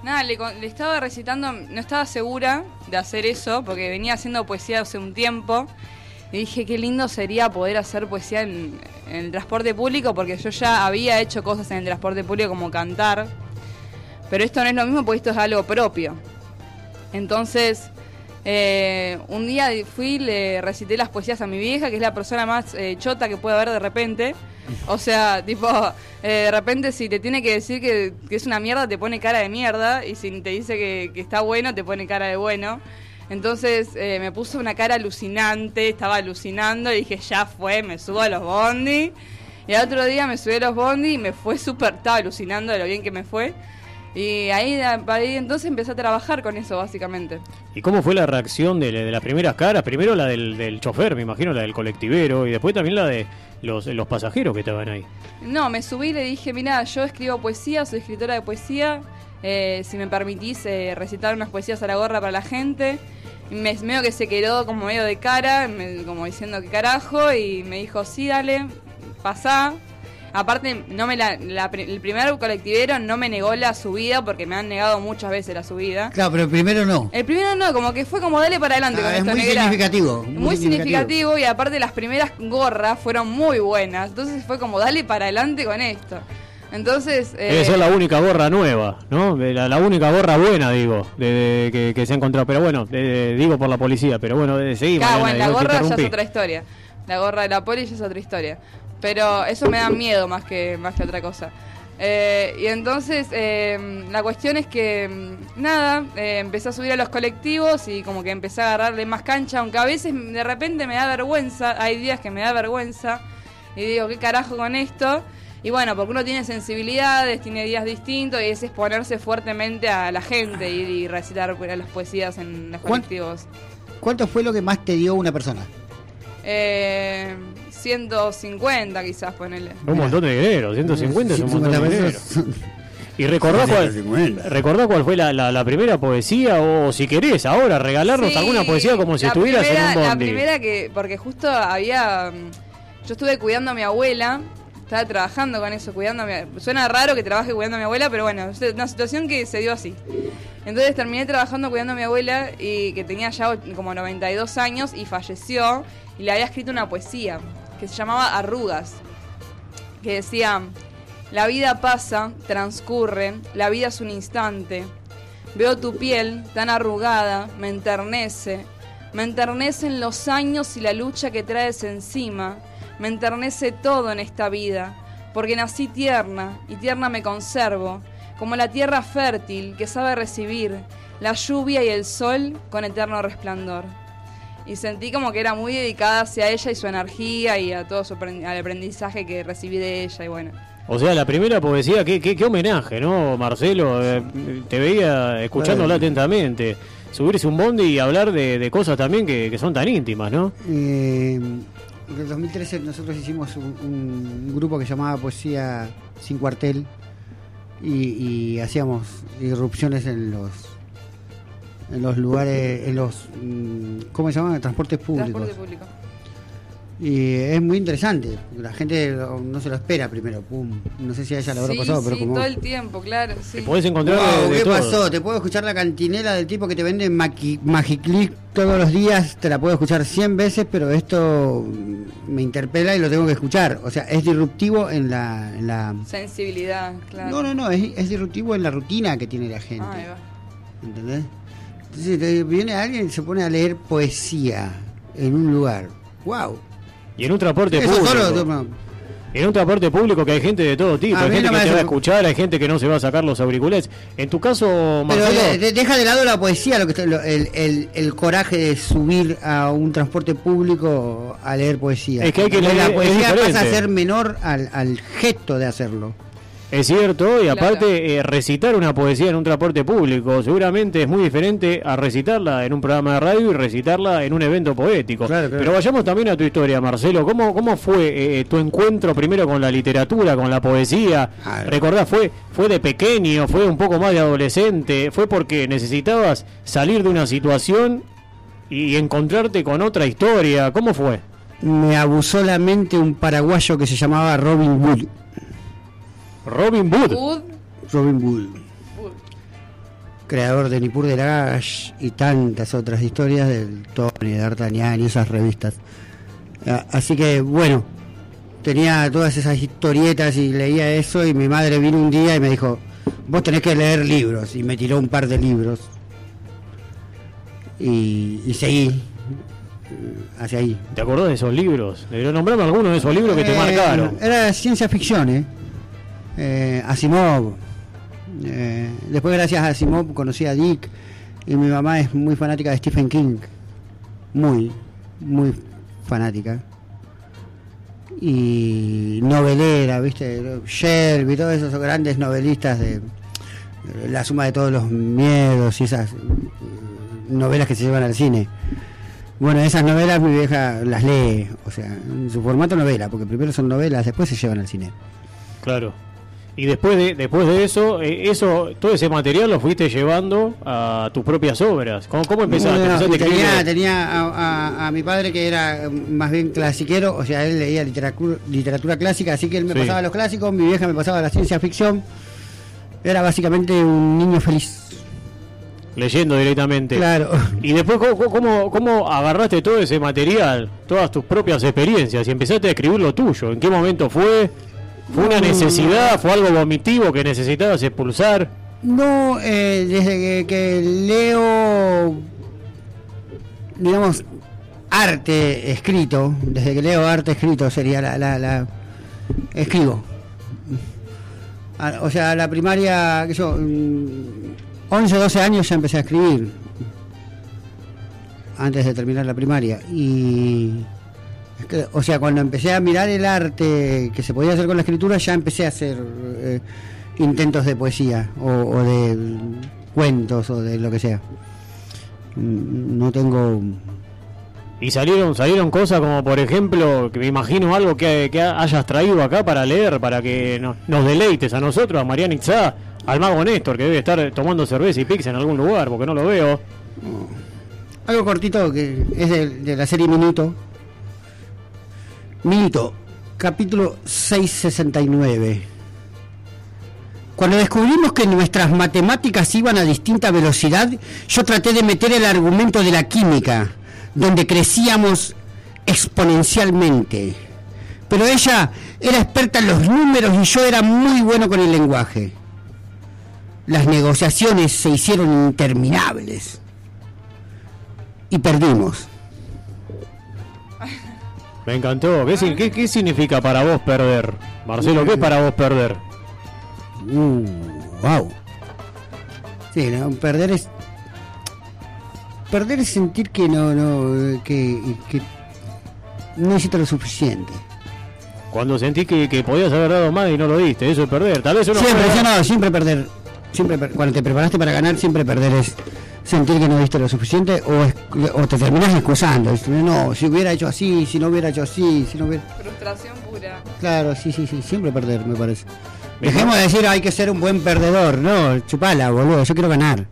Nada, le, le estaba recitando, no estaba segura de hacer eso, porque venía haciendo poesía hace un tiempo. Y dije, qué lindo sería poder hacer poesía en, en el transporte público, porque yo ya había hecho cosas en el transporte público como cantar. Pero esto no es lo mismo porque esto es algo propio. Entonces, Eh, un día fui le recité las poesías a mi vieja, que es la persona más eh, chota que puede haber de repente. O sea, tipo, eh, de repente si te tiene que decir que, es una mierda, te pone cara de mierda. Y si te dice que, que está bueno, te pone cara de bueno. Entonces eh, me puso una cara alucinante, estaba alucinando y dije, ya fue, me subo a los bondi. Y al otro día me subí a los bondi y me fue súper, estaba alucinando de lo bien que me fue. Y ahí, ahí entonces empecé a trabajar con eso, básicamente. ¿Y cómo fue la reacción de, de las primeras caras? Primero la del, del chofer, me imagino, la del colectivero, y después también la de los, los pasajeros que estaban ahí. No, me subí y le dije, mira, yo escribo poesía, soy escritora de poesía, eh, si me permitís eh, recitar unas poesías a la gorra para la gente. Y me, medio que se quedó como medio de cara, me- como diciendo que carajo, y me dijo, sí, dale, pasá. Aparte, no me la, la el primer colectivero no me negó la subida, porque me han negado muchas veces la subida. Claro, pero primero no. El primero no, como que fue como dale para adelante Ah, con es esto, muy negra. significativo, Muy, muy significativo. y aparte las primeras gorras fueron muy buenas. Entonces fue como dale para adelante con esto. Entonces. eh, Debe ser la única gorra nueva, ¿no? La, la única gorra buena, digo, de, de- que, que se ha encontrado. Pero bueno, de- digo por la policía, pero bueno, de, seguí, Claro, bueno, la gorra ya es otra historia. La gorra de la poli ya es otra historia. Pero eso me da miedo más que, más que otra cosa. Eh, y entonces eh, la cuestión es que, mm, nada, eh, empecé a subir a los colectivos y como que empecé a agarrarle más cancha, aunque a veces de repente me da vergüenza, hay días que me da vergüenza y digo, ¿qué carajo con esto? Y bueno, porque uno tiene sensibilidades, tiene días distintos y es exponerse fuertemente a la gente y, y recitar las poesías en los ¿Cuán- colectivos. ¿Cuánto fue lo que más te dio una persona? Eh, 150 quizás, ponele. Un montón de dinero, 150 es un montón de 150 dinero. ¿Y recordás cuál, 150. recordás cuál fue la, la- la primera poesía? O si querés, ahora regalarnos Sí, alguna poesía como si la estuvieras primera- en un La bondi. primera que, porque justo había, mm, yo estuve cuidando a mi abuela, estaba trabajando con eso, cuidando a mi Suena raro que trabaje cuidando a mi abuela, pero bueno, es una situación que se dio así. Entonces terminé trabajando cuidando a mi abuela y que tenía ya como 92 años y falleció y le había escrito una poesía que se llamaba Arrugas, que decía, la vida pasa, transcurre, la vida es un instante. Veo tu piel tan arrugada, me enternece. Me enternecen los años y la lucha que traes encima. Me enternece todo en esta vida, porque nací tierna y tierna me conservo, como la tierra fértil que sabe recibir la lluvia y el sol con eterno resplandor. Y sentí como que era muy dedicada hacia ella y su energía y a todo su al aprendizaje que recibí de ella y bueno. O sea, la primera poesía, qué, qué, qué homenaje, ¿no, Marcelo? Eh, te veía escuchándola atentamente. Subirse un bondi y hablar de, de cosas también que, que son tan íntimas, ¿no? Eh, en el 2013 nosotros hicimos un, un grupo que llamaba Poesía Sin Cuartel y, y hacíamos irrupciones en los en los lugares, en los mm, ¿cómo se llaman? Transportes públicos. Transporte público. Y es muy interesante, la gente lo- no se lo espera primero, pum. No sé si a ella le habrá sí, pasado, pero sí, como... todo el tiempo, claro. Sí. podés encontrar Wow, de- de ¿Qué todo. pasó? Te puedo escuchar la cantinela del tipo que te vende Maqui- Magiclick todos los días, te la puedo escuchar 100 veces, pero esto mm, me interpela y lo tengo que escuchar. O sea, es disruptivo en la... en la- Sensibilidad, claro. No, no, no, es, es disruptivo en la rutina que tiene la gente. Ahí va. ¿Entendés? Entonces viene alguien y se pone a leer poesía en un lugar. ¡Wow! Y en un transporte Eso público. solo. En un transporte público que hay gente de todo tipo. A hay gente no que me te va a hace- escuchar, hay gente que no se va a sacar los auriculares. En tu caso, Pero Marcelo, de- de- deja de lado la poesía, lo que está- lo- el, el- el coraje de subir a un transporte público a leer poesía. Es que hay que leer- la es poesía pasa a ser menor al, al gesto de hacerlo. Es cierto, y Claro. aparte, eh, recitar una poesía en un transporte público seguramente es muy diferente a recitarla en un programa de radio y recitarla en un evento poético. Pero vayamos también a tu historia, Marcelo. ¿Cómo, cómo fue eh, tu encuentro primero con la literatura, con la poesía? Recordás, fue, fue de pequeño, fue un poco más de adolescente, fue porque necesitabas salir de una situación y encontrarte con otra historia. ¿Cómo fue? Me abusó la mente un paraguayo que se llamaba Robin Wood. Robin Wood. Wood. Robin Wood. Creador de Nippur de Lagash y tantas otras historias del Tony, de D'Artagnan y esas revistas. Ah, Así que, bueno, tenía todas esas historietas y leía eso y mi madre vino un día y me dijo, vos tenés que leer libros y me tiró un par de libros. y, y seguí eh, hacia ahí. ¿Te acordás de esos libros? Le nombrame algunos de esos libros que te Eh, marcaron. Era ciencia ficción, ¿eh? Eh, Asimov. Eh, después, gracias a Asimov, conocí a Dick. Y mi mamá es muy fanática de Stephen King. Muy, muy fanática. Y novelera, ¿viste? Shelby, todos esos grandes novelistas de La suma de todos los miedos y esas eh, novelas que se llevan al cine. Bueno, esas novelas mi vieja las lee, o sea, en su formato novela, porque primero son novelas, después se llevan al cine. Claro. Y después de, después de eso, eh, eso, todo ese material lo fuiste llevando a tus propias obras. ¿Cómo, cómo empezaste? No, no, ¿Empezaste tenía tenía a, a- a mi padre que era más bien clasiquero, o sea, él leía literatura, literatura clásica, así que él me Sí. pasaba los clásicos, mi vieja me pasaba la ciencia ficción. Era básicamente un niño feliz. Leyendo directamente. Claro. Y después, ¿cómo, cómo, cómo agarraste todo ese material, todas tus propias experiencias y empezaste a escribir lo tuyo? ¿En qué momento fue? ¿Fue una necesidad? ¿Fue algo vomitivo que necesitabas expulsar? No, eh, desde que, que leo, digamos, arte escrito, desde que leo arte escrito sería la... la, la- escribo. O sea, la primaria, que yo, mm, 11, 12 años ya empecé a escribir, antes de terminar la primaria. Y, o sea, cuando empecé a mirar el arte que se podía hacer con la escritura, ya empecé a hacer eh, intentos de poesía o, o de cuentos o de lo que sea. Mm, No tengo... Y salieron salieron cosas como, por ejemplo, que me imagino algo que, que hayas traído acá para leer, para que no- nos deleites a nosotros, a Mariana Itzá, al mago Néstor, que debe estar tomando cerveza y pizza en algún lugar, porque no lo veo. Algo cortito que es de, de la serie Minuto. Minuto, capítulo 669. Cuando descubrimos que nuestras matemáticas iban a distinta velocidad, yo traté de meter el argumento de la química, donde crecíamos exponencialmente. Pero ella era experta en los números y yo era muy bueno con el lenguaje. Las negociaciones se hicieron interminables y perdimos. Me encantó. ¿Qué, si- qué- qué significa para vos perder? Marcelo, ¿qué es para vos perder? Uh, wow. Sí, no, perder es perder es sentir que no no que, que no hiciste lo suficiente. Cuando sentís que, que podías haber dado más y no lo diste, eso es perder. Tal vez uno siempre, sí, no, siempre perder. Siempre per- cuando te preparaste para ganar, siempre perder es sentir que no diste lo suficiente o, te terminas excusando. No, si hubiera hecho así, si no hubiera hecho así, si no hubiera. Frustración pura. Claro, sí, sí, sí, siempre perder, me parece. Dejemos de decir hay que ser un buen perdedor, no, chupala, boludo, yo quiero ganar.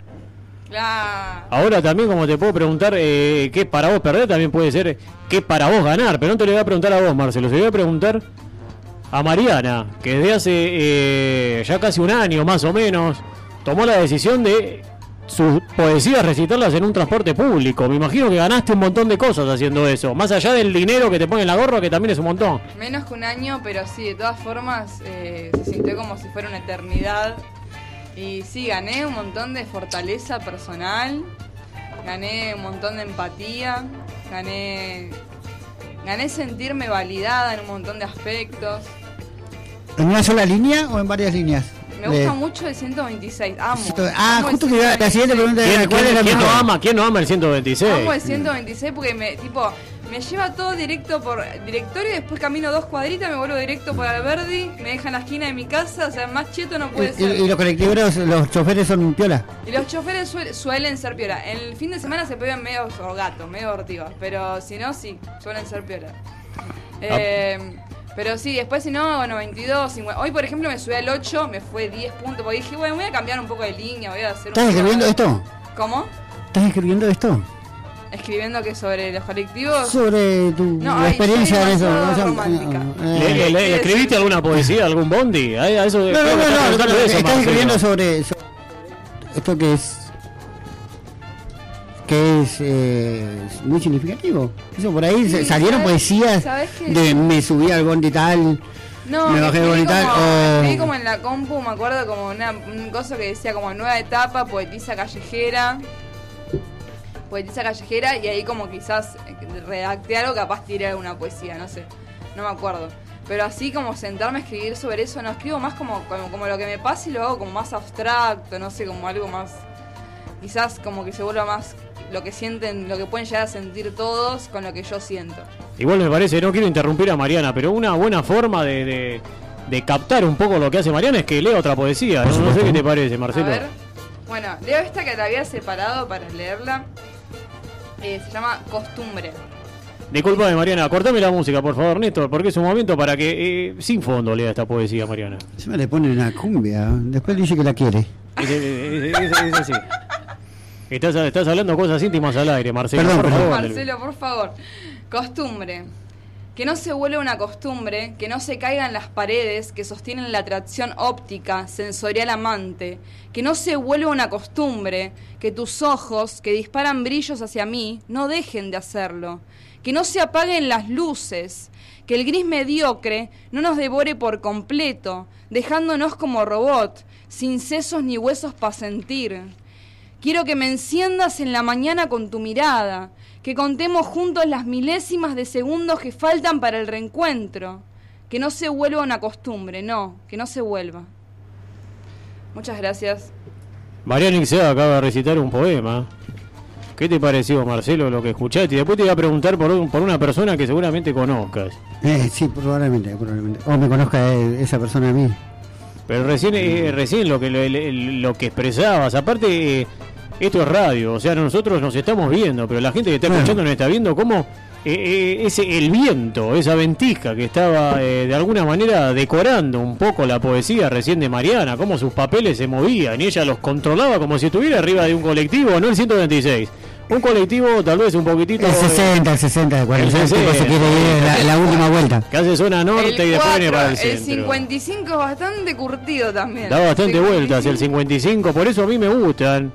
Claro. Ahora también como te puedo preguntar eh, qué es para vos perder, también puede ser qué es para vos ganar, pero no te lo voy a preguntar a vos, Marcelo, se lo voy a preguntar a Mariana, que desde hace eh, ya casi un año más o menos tomó la decisión de sus poesías recitarlas en un transporte público. Me imagino que ganaste un montón de cosas haciendo eso, más allá del dinero que te pone en la gorra, que también es un montón. Menos que un año, pero sí, de todas formas eh, se sintió como si fuera una eternidad. Y sí, gané un montón de fortaleza personal, gané un montón de empatía, gané, gané sentirme validada en un montón de aspectos. ¿En una sola línea o en varias líneas? Me gusta mucho el 126, amo. Ah, amo justo que iba- la siguiente pregunta ¿Quién, era ¿cuál quién- es la quién no ama, quién no ama el 126? Amo el 126 porque me, tipo, me lleva todo directo por directorio y después camino dos cuadritas, me vuelvo directo por Alberdi, me deja en la esquina de mi casa, o sea, más cheto no puede Y, ser. y los colectiveros, los choferes son piola. Y los choferes suel- suelen ser piola. El fin de semana se pegan medio gatos, medio ortivos, pero si no, sí, suelen ser piola. Eh, pero sí, después si no, bueno, 22, 50. Hoy, por ejemplo, me subí al 8, me fue 10 puntos, porque dije, bueno, voy a cambiar un poco de línea, voy a hacer un ¿Estás escribiendo esto? ¿Cómo? ¿Estás escribiendo esto? Escribiendo que sobre los colectivos. Sobre tu No, experiencia en eso. romántica. eh, ¿Le, le- le- escribiste alguna poesía, algún bondi? A eso, No, no, no, estás no, no, eso, estás escribiendo sobre, sobre esto que es que es eh, muy significativo. Eso por ahí Sí, salieron ¿sabes- poesías sabes de me subí al bondi tal, No, me bajé bondi tal como, o como en la compu, me acuerdo como una, un coso que decía como nueva etapa, poetisa callejera. poetisa callejera y ahí como quizás eh, redacté algo, capaz tiré alguna poesía, no sé, no me acuerdo. Pero así como sentarme a escribir sobre eso, no escribo más como, como, como lo que me pasa y lo hago como más abstracto, no sé, como algo más, quizás como que se vuelva más lo que sienten, lo que pueden llegar a sentir todos con lo que yo siento. Igual me parece, no quiero interrumpir a Mariana, pero una buena forma de, de- de captar un poco lo que hace Mariana es que lea otra poesía. No, No sé qué te parece, Marcelo. A ver, bueno, leo esta que la había separado para leerla. Eh, se llama Costumbre. Disculpame, Mariana, cortame la música, por favor, Néstor, porque es un momento para que eh, sin fondo lea esta poesía, Mariana. Se me le pone una cumbia. Después dice que la quiere. Es, es- es- es- es así. Estás, estás hablando cosas íntimas al aire, Marcelo. Perdón, por perdón. favor. Marcelo, por favor. Costumbre. Que no se vuelva una costumbre, que no se caigan las paredes que sostienen la atracción óptica, sensorial amante. Que no se vuelva una costumbre, que tus ojos, que disparan brillos hacia mí, no dejen de hacerlo. Que no se apaguen las luces, que el gris mediocre no nos devore por completo, dejándonos como robot, sin sesos ni huesos para sentir. Quiero que me enciendas en la mañana con tu mirada, que contemos juntos las milésimas de segundos que faltan para el reencuentro. Que no se vuelva una costumbre, no, que no se vuelva. Muchas gracias. Mariana Ixea acaba de recitar un poema. ¿Qué te pareció, Marcelo, lo que escuchaste? Y después te voy a preguntar por, un- por una persona que seguramente conozcas. Eh, sí, probablemente, probablemente. O me conozca eh, esa persona a mí. Pero recién, eh, recién lo que lo que expresabas, aparte eh, esto es radio, o sea nosotros nos estamos viendo, pero la gente que está escuchando no está viendo cómo eh, eh, ese el viento, esa ventisca que estaba eh, de alguna manera decorando un poco la poesía recién de Mariana, cómo sus papeles se movían y ella los controlaba como si estuviera arriba de un colectivo, no el 126. Un colectivo tal vez un poquitito... El eh, 60, el 60, cuando el el tipo se 60. quiere ir en la, la última vuelta. que hace zona norte y El después viene 4, para el el centro. 55 es bastante curtido también. Da bastante 55. vueltas el 55, por eso a mí me gustan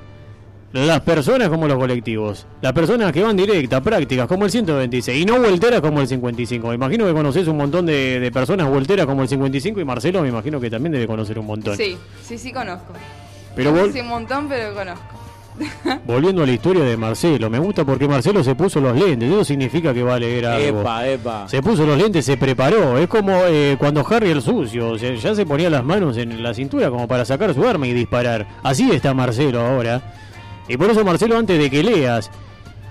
las personas como los colectivos. Las personas que van directas, prácticas, como el 126, y no vuelteras como el 55. Me imagino que conoces un montón de, de personas vuelteras como el 55 y Marcelo me imagino que también debe conocer un montón. Sí, sí, sí conozco. Pero no vol- un montón, pero conozco. volviendo a la historia de Marcelo, me gusta porque Marcelo se puso los lentes, eso significa que va a leer algo. Epa, epa. Se puso los lentes, se preparó. Es como eh, cuando Harry el sucio, o sea, ya se ponía las manos en la cintura como para sacar su arma y disparar. Así está Marcelo ahora. Y por eso, Marcelo, antes de que leas,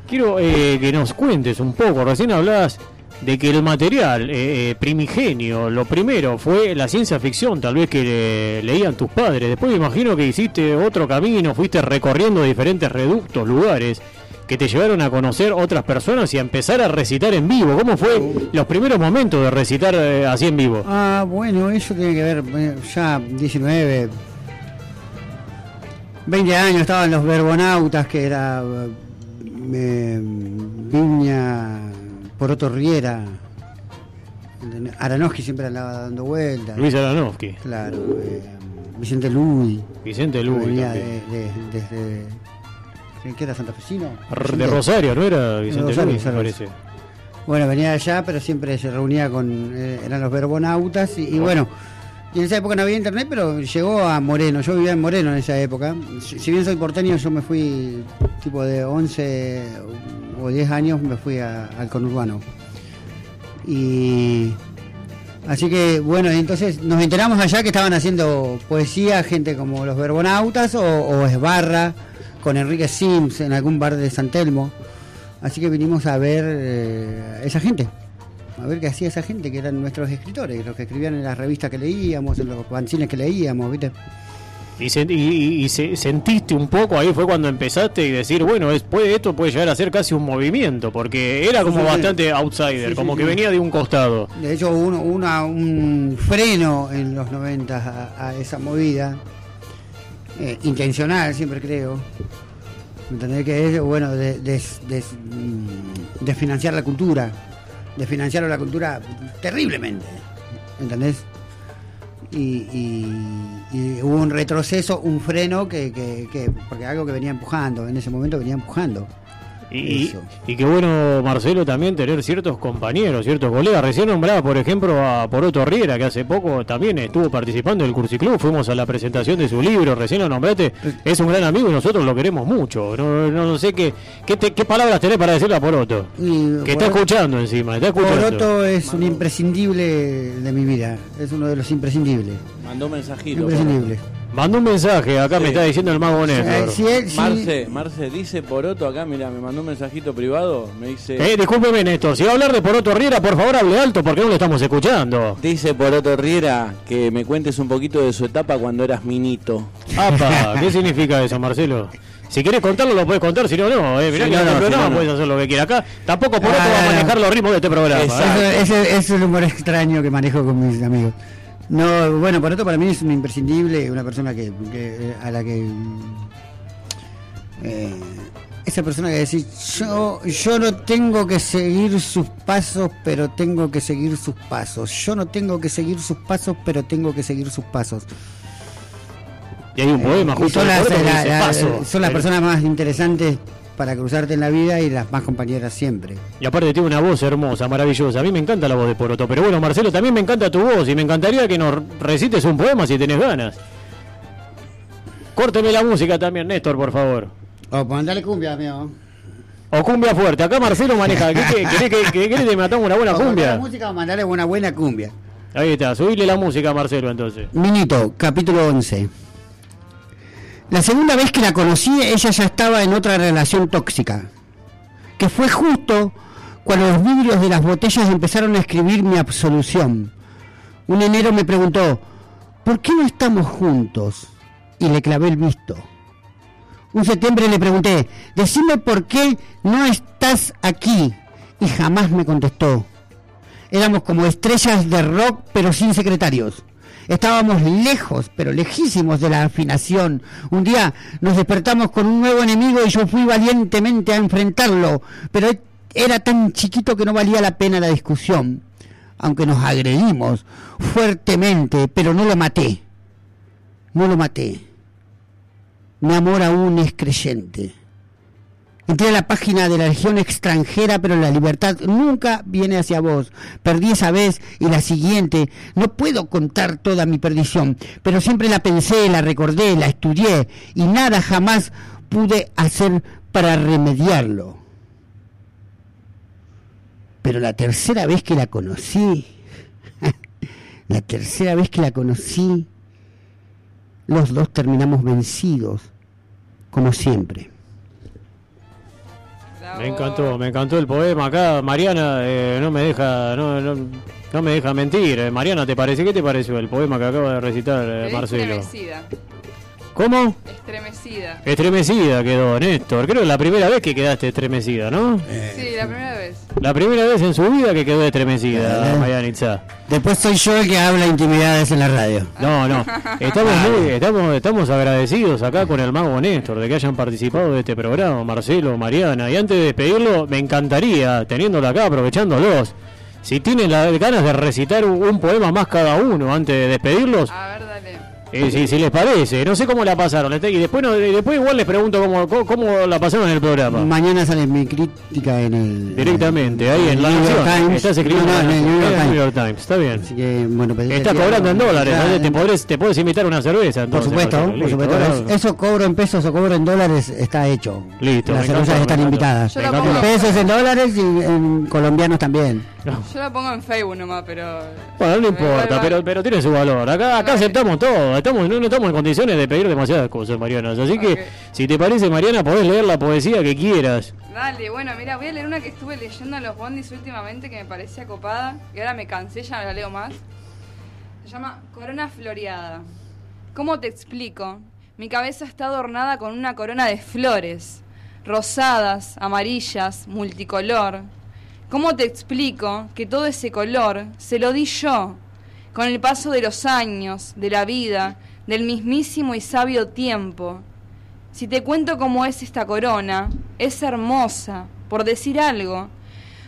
quiero eh, que nos cuentes un poco. Recién hablabas de que el material eh, eh, primigenio, lo primero fue la ciencia ficción, tal vez que le- leían tus padres. Después me imagino que hiciste otro camino, fuiste recorriendo diferentes reductos, lugares que te llevaron a conocer otras personas y a empezar a recitar en vivo. ¿Cómo fue los primeros momentos de recitar eh, así en vivo? Ah, bueno, eso tiene que ver, eh, ya 19, 20 años estaban los verbonautas, que era eh, Viña, Poroto Riera, Aranowski siempre andaba dando vueltas. Luis Aranowski. Claro, eh, Vicente Luis. Vicente Luis Venía de, de- desde, ¿qué era, santafesino? De Rosario, ¿no era Vicente Rosario, Luis? Me Rosario. parece. Bueno, venía de allá, pero siempre se reunía con. eh, eran los verbonautas. Y, y bueno, en esa época no había internet, pero llegó a Moreno. Yo vivía en Moreno en esa época. Si, bien soy porteño, yo me fui tipo de 11 o 10 años, me fui al conurbano. Y. Así que, bueno, entonces nos enteramos allá que estaban haciendo poesía, gente como los verbonautas o, o Esbarra, con Enrique Sims en algún bar de San Telmo. Así que vinimos a ver eh, esa gente, a ver qué hacía esa gente, que eran nuestros escritores, los que escribían en las revistas que leíamos, en los fanzines que leíamos, ¿viste? Y, sen- y- y- y se- sentiste un poco, ahí fue cuando empezaste y decir, bueno, es, puede, esto puede llegar a ser casi un movimiento, porque era como Sí, bastante outsider, Sí, como sí. que venía de un costado. De hecho, hubo uno- una- un freno en los 90 a, a esa movida, eh, intencional siempre creo. ¿Me entendés? Que es, bueno, de, de, de- mm, de financiar la cultura, de financiar la cultura terriblemente, ¿entendés? Y, y- y hubo un retroceso, un freno, que, que, que- porque algo que venía empujando, en ese momento venía empujando. Y, qué bueno, Marcelo, también tener ciertos compañeros, ciertos colegas. Recién nombraba, por ejemplo, a Poroto Riera, que hace poco también estuvo participando del Cursiclub. Fuimos a la presentación de su libro, recién lo nombraste. Es un gran amigo y nosotros lo queremos mucho. No, no, no sé qué, qué, te- qué palabras tenés para decirle a Poroto. Y Que está escuchando encima, está escuchando. Poroto es un imprescindible de mi vida. Es uno de los imprescindibles. Mandó un mensajito. Imprescindible. Mandó un mensaje, acá me Sí. está diciendo el mago Néstor. Eh, si- Marce, Marce, dice Poroto acá, mira, me mandó un mensajito privado, me dice... Eh, discúlpeme, Néstor, si va a hablar de Poroto Riera, por favor hable alto porque no lo estamos escuchando. Dice Poroto Riera que me cuentes un poquito de su etapa cuando eras minito. Apa, ¿qué significa eso, Marcelo? Si quieres contarlo, lo puedes contar, si no, no. Eh, mirá que no, en este no, programa si no, no. puedes hacer lo que quieras. Acá tampoco Poroto Ah, va a no. manejar los ritmos de este programa. ¿eh? Ese, ese es el humor extraño que manejo con mis amigos. No, bueno, Poroto para mí es un imprescindible, una persona que, que- a la que eh, esa persona que decís yo yo no tengo que seguir sus pasos, pero tengo que seguir sus pasos. Yo no tengo que seguir sus pasos, pero tengo que seguir sus pasos. Y hay un poema Y justo son las, la- la- son las personas más interesantes para cruzarte en la vida y las más compañeras siempre. Y aparte tiene una voz hermosa, maravillosa. A mí me encanta la voz de Poroto. Pero bueno, Marcelo, también me encanta tu voz y me encantaría que nos recites un poema si tenés ganas. Córteme la música también, Néstor, por favor. O mandale cumbia, amigo. O cumbia fuerte. Acá Marcelo maneja. ¿Qué, qué, querés que, que- que matamos una buena O cumbia? música o mandale una buena cumbia. Ahí está, subile la música a Marcelo entonces. Minito, capítulo 11. La segunda vez que la conocí, ella ya estaba en otra relación tóxica. Que fue justo cuando los vidrios de las botellas empezaron a escribir mi absolución. Un enero me preguntó, ¿por qué no estamos juntos? Y le clavé el visto. Un septiembre le pregunté, decime por qué no estás aquí. Y jamás me contestó. Éramos como estrellas de rock pero sin secretarios. Estábamos lejos, pero lejísimos de la afinación. Un día nos despertamos con un nuevo enemigo y yo fui valientemente a enfrentarlo, pero era tan chiquito que no valía la pena la discusión. Aunque nos agredimos fuertemente, pero no lo maté. No lo maté. Mi amor aún es creyente. Entré a la página de la Legión extranjera, pero la libertad nunca viene hacia vos. Perdí esa vez y la siguiente. No puedo contar toda mi perdición, pero siempre la pensé, la recordé, la estudié y nada jamás pude hacer para remediarlo. Pero la tercera vez que la conocí, la tercera vez que la conocí, los dos terminamos vencidos, como siempre. Me encantó, me encantó el poema acá. Mariana eh, no me deja, no, no, no me deja mentir. Eh, Mariana, ¿te parece? ¿Qué te pareció el poema que acaba de recitar eh, Marcelo? ¿Cómo? Estremecida. Estremecida quedó, Néstor. Creo que es la primera vez que quedaste estremecida, ¿no? Sí, la primera vez. La primera vez en su vida que quedó estremecida, Mariana Itza. Después soy yo el que habla intimidades en la radio. No, no. Estamos muy, estamos, estamos agradecidos acá con el mago Néstor de que hayan participado de este programa, Marcelo, Mariana. Y antes de despedirlo, me encantaría, teniéndolo acá, aprovechándolos, si tienen las ganas de recitar un, un poema más cada uno antes de despedirlos, A ver, dale. Eh, si, si les parece. No sé cómo la pasaron. este, Y después, no- después igual les pregunto cómo, cómo, cómo la pasaron en el programa. Mañana sale mi crítica en el. Directamente, ahí en la New York. Times. Estás escribiendo No, no, en New York en el New Times. York Times. Está bien. Así que, bueno, Estás cobrando en dólares, Ya, ¿no? te, podés, te puedes invitar una cerveza. Por supuesto, por Listo, supuesto. Eso cobro en pesos o cobro en dólares, está hecho. Listo, Las cervezas encantó, están invitadas. Yo la pongo- En pesos, en dólares y en colombianos también. Yo la pongo en Facebook nomás, pero. Bueno, no importa, pero, pero tiene su valor. Acá, acá aceptamos todo. Estamos, no, no estamos en condiciones de pedir demasiadas cosas, Mariana. Así que, si te parece, Mariana, podés leer la poesía que quieras. Dale, bueno, mira, voy a leer una que estuve leyendo en los bondis últimamente que me parecía copada, que ahora me cansé, ya no la leo más. Se llama Corona Floreada. ¿Cómo te explico? Mi cabeza está adornada con una corona de flores, rosadas, amarillas, multicolor. ¿Cómo te explico que todo ese color se lo di yo, con el paso de los años, de la vida, del mismísimo y sabio tiempo? Si te cuento cómo es esta corona, es hermosa, por decir algo.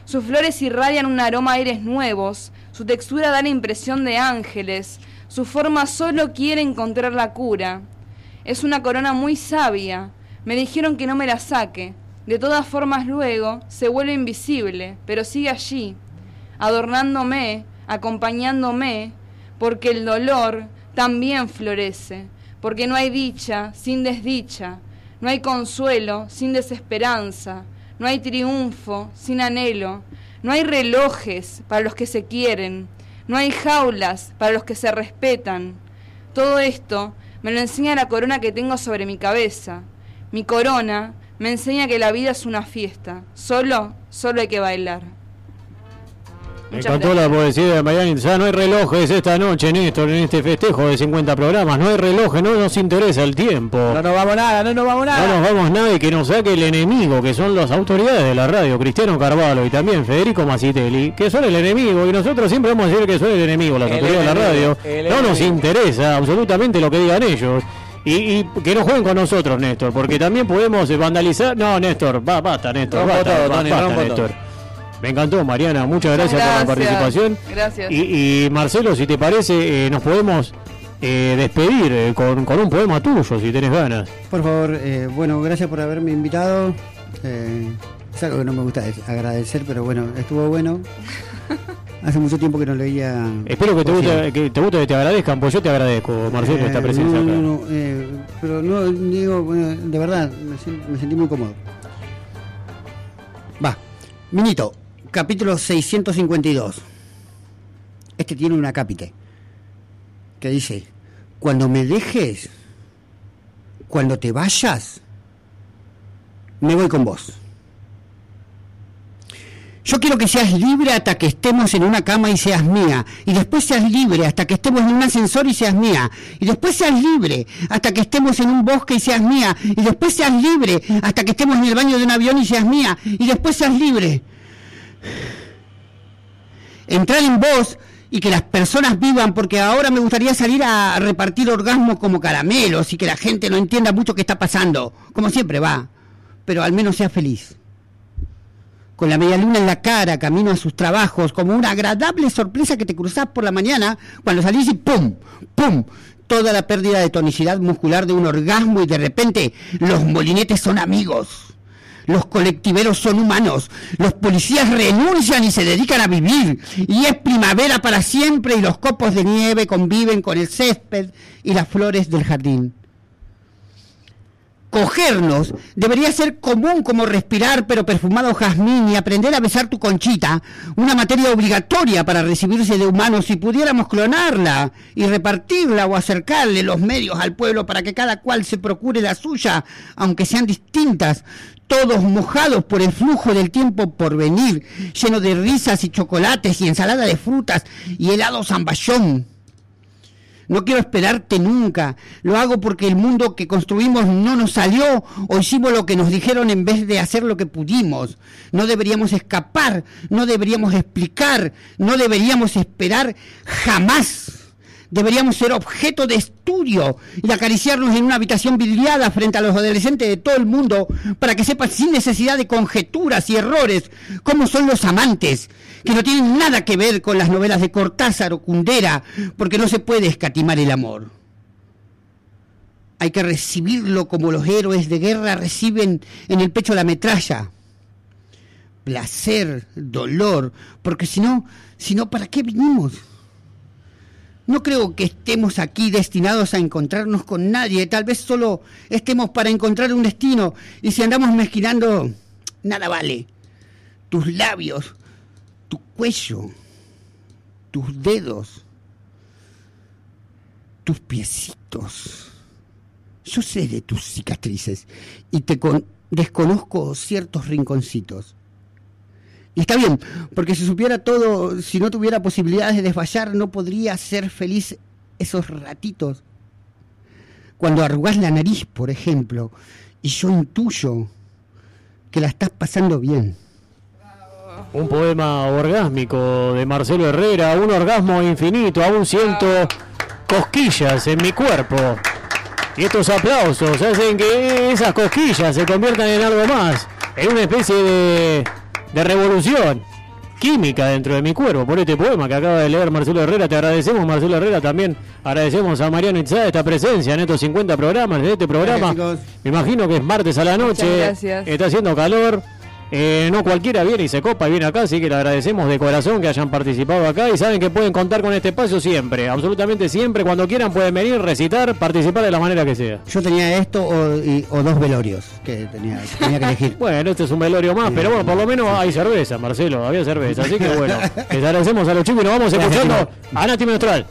Sus flores irradian un aroma a aires nuevos, su textura da la impresión de ángeles, su forma solo quiere encontrar la cura. Es una corona muy sabia. Me dijeron que no me la saque. De todas formas luego se vuelve invisible, pero sigue allí, adornándome, acompañándome, porque el dolor también florece, porque no hay dicha sin desdicha, no hay consuelo sin desesperanza, no hay triunfo sin anhelo, no hay relojes para los que se quieren, no hay jaulas para los que se respetan. Todo esto me lo enseña la corona que tengo sobre mi cabeza. Mi corona me enseña que la vida es una fiesta. Solo, solo hay que bailar. Me encantó la poesía de Mariani. Ya no hay relojes esta noche, Néstor, en este festejo de 50 programas. No hay relojes, no nos interesa el tiempo. No nos vamos nada, no nos vamos nada. No nos vamos nada y que nos saque el enemigo, que son las autoridades de la radio, Cristiano Carvalho y también Federico Macitelli, que son el enemigo. Y nosotros siempre vamos a decir que son el enemigo, las El autoridades de la radio. No nos interesa absolutamente lo que digan ellos. Y, y que no jueguen con nosotros, Néstor, porque también podemos eh, vandalizar. No, Néstor, va, basta, Néstor, basta, Néstor. Me encantó, Mariana, muchas gracias, por la participación. Gracias. Y, y, Marcelo, si te parece, eh, nos podemos eh, despedir eh, con, con un poema tuyo, si tenés ganas. Por favor, eh, bueno, gracias por haberme invitado. Eh, es algo que no me gusta agradecer, pero bueno, estuvo bueno. Hace mucho tiempo que no leía. Espero que te guste que te guste que te agradezcan, pues yo te agradezco, Marcelo, Eh, esta presencia no, acá. no, no, eh, pero no, digo, bueno, de verdad, me, me sentí muy cómodo. Va, Minito, capítulo 652. Este tiene una cápite que dice: Cuando me dejes, cuando te vayas, me voy con vos. Yo quiero que seas libre hasta que estemos en una cama y seas mía. Y después seas libre hasta que estemos en un ascensor y seas mía. Y después seas libre hasta que estemos en un bosque y seas mía. Y después seas libre hasta que estemos en el baño de un avión y seas mía. Y después seas libre. Entrar en vos y que las personas vivan, porque ahora me gustaría salir a repartir orgasmos como caramelos y que la gente no entienda mucho qué está pasando. Como siempre va. Pero al menos sea feliz con la media luna en la cara, camino a sus trabajos, como una agradable sorpresa que te cruzás por la mañana cuando salís y ¡pum! ¡pum! Toda la pérdida de tonicidad muscular de un orgasmo y de repente los molinetes son amigos. Los colectiveros son humanos, los policías renuncian y se dedican a vivir, y es primavera para siempre y los copos de nieve conviven con el césped y las flores del jardín cogernos debería ser común como respirar pero perfumado jazmín y aprender a besar tu conchita, una materia obligatoria para recibirse de humanos si pudiéramos clonarla y repartirla o acercarle los medios al pueblo para que cada cual se procure la suya, aunque sean distintas, todos mojados por el flujo del tiempo por venir, lleno de risas y chocolates y ensalada de frutas y helado zamballón. No quiero esperarte nunca. Lo hago porque el mundo que construimos no nos salió o hicimos lo que nos dijeron en vez de hacer lo que pudimos. No deberíamos escapar, no deberíamos explicar, no deberíamos esperar jamás. Deberíamos ser objeto de estudio y acariciarnos en una habitación vidriada frente a los adolescentes de todo el mundo para que sepan sin necesidad de conjeturas y errores cómo son los amantes, que no tienen nada que ver con las novelas de Cortázar o Kundera, porque no se puede escatimar el amor. Hay que recibirlo como los héroes de guerra reciben en el pecho la metralla. Placer, dolor, porque si no, si no, ¿para qué vinimos? No creo que estemos aquí destinados a encontrarnos con nadie, tal vez solo estemos para encontrar un destino, y si andamos mezquinando, nada vale. Tus labios, tu cuello, tus dedos, tus piecitos. Yo sé de tus cicatrices y te con- desconozco ciertos rinconcitos. Y está bien, porque si supiera todo, si no tuviera posibilidades de desfallar, no podría ser feliz esos ratitos. Cuando arrugás la nariz, por ejemplo, y yo intuyo que la estás pasando bien. Un poema orgásmico de Marcelo Herrera, un orgasmo infinito, aún siento cosquillas en mi cuerpo. Y estos aplausos hacen que esas cosquillas se conviertan en algo más, en una especie de, de revolución. química dentro de mi cuerpo por este poema que acaba de leer Marcelo Herrera. Te agradecemos, Marcelo Herrera, también agradecemos a Mariano Itzá esta presencia en estos 50 programas de este programa. Gracias, Me imagino que es martes a la noche, Muchas gracias. está haciendo calor. Eh, no cualquiera viene y se copa y viene acá, así que le agradecemos de corazón que hayan participado acá y saben que pueden contar con este espacio siempre, absolutamente siempre, cuando quieran pueden venir, recitar, participar de la manera que sea. Yo tenía esto o, y- o dos velorios que tenía, tenía que elegir. Bueno, este es un velorio más, pero bueno, por lo menos hay cerveza, Marcelo, había cerveza, así que bueno, les agradecemos a los chicos y nos vamos escuchando a Nati Menostral.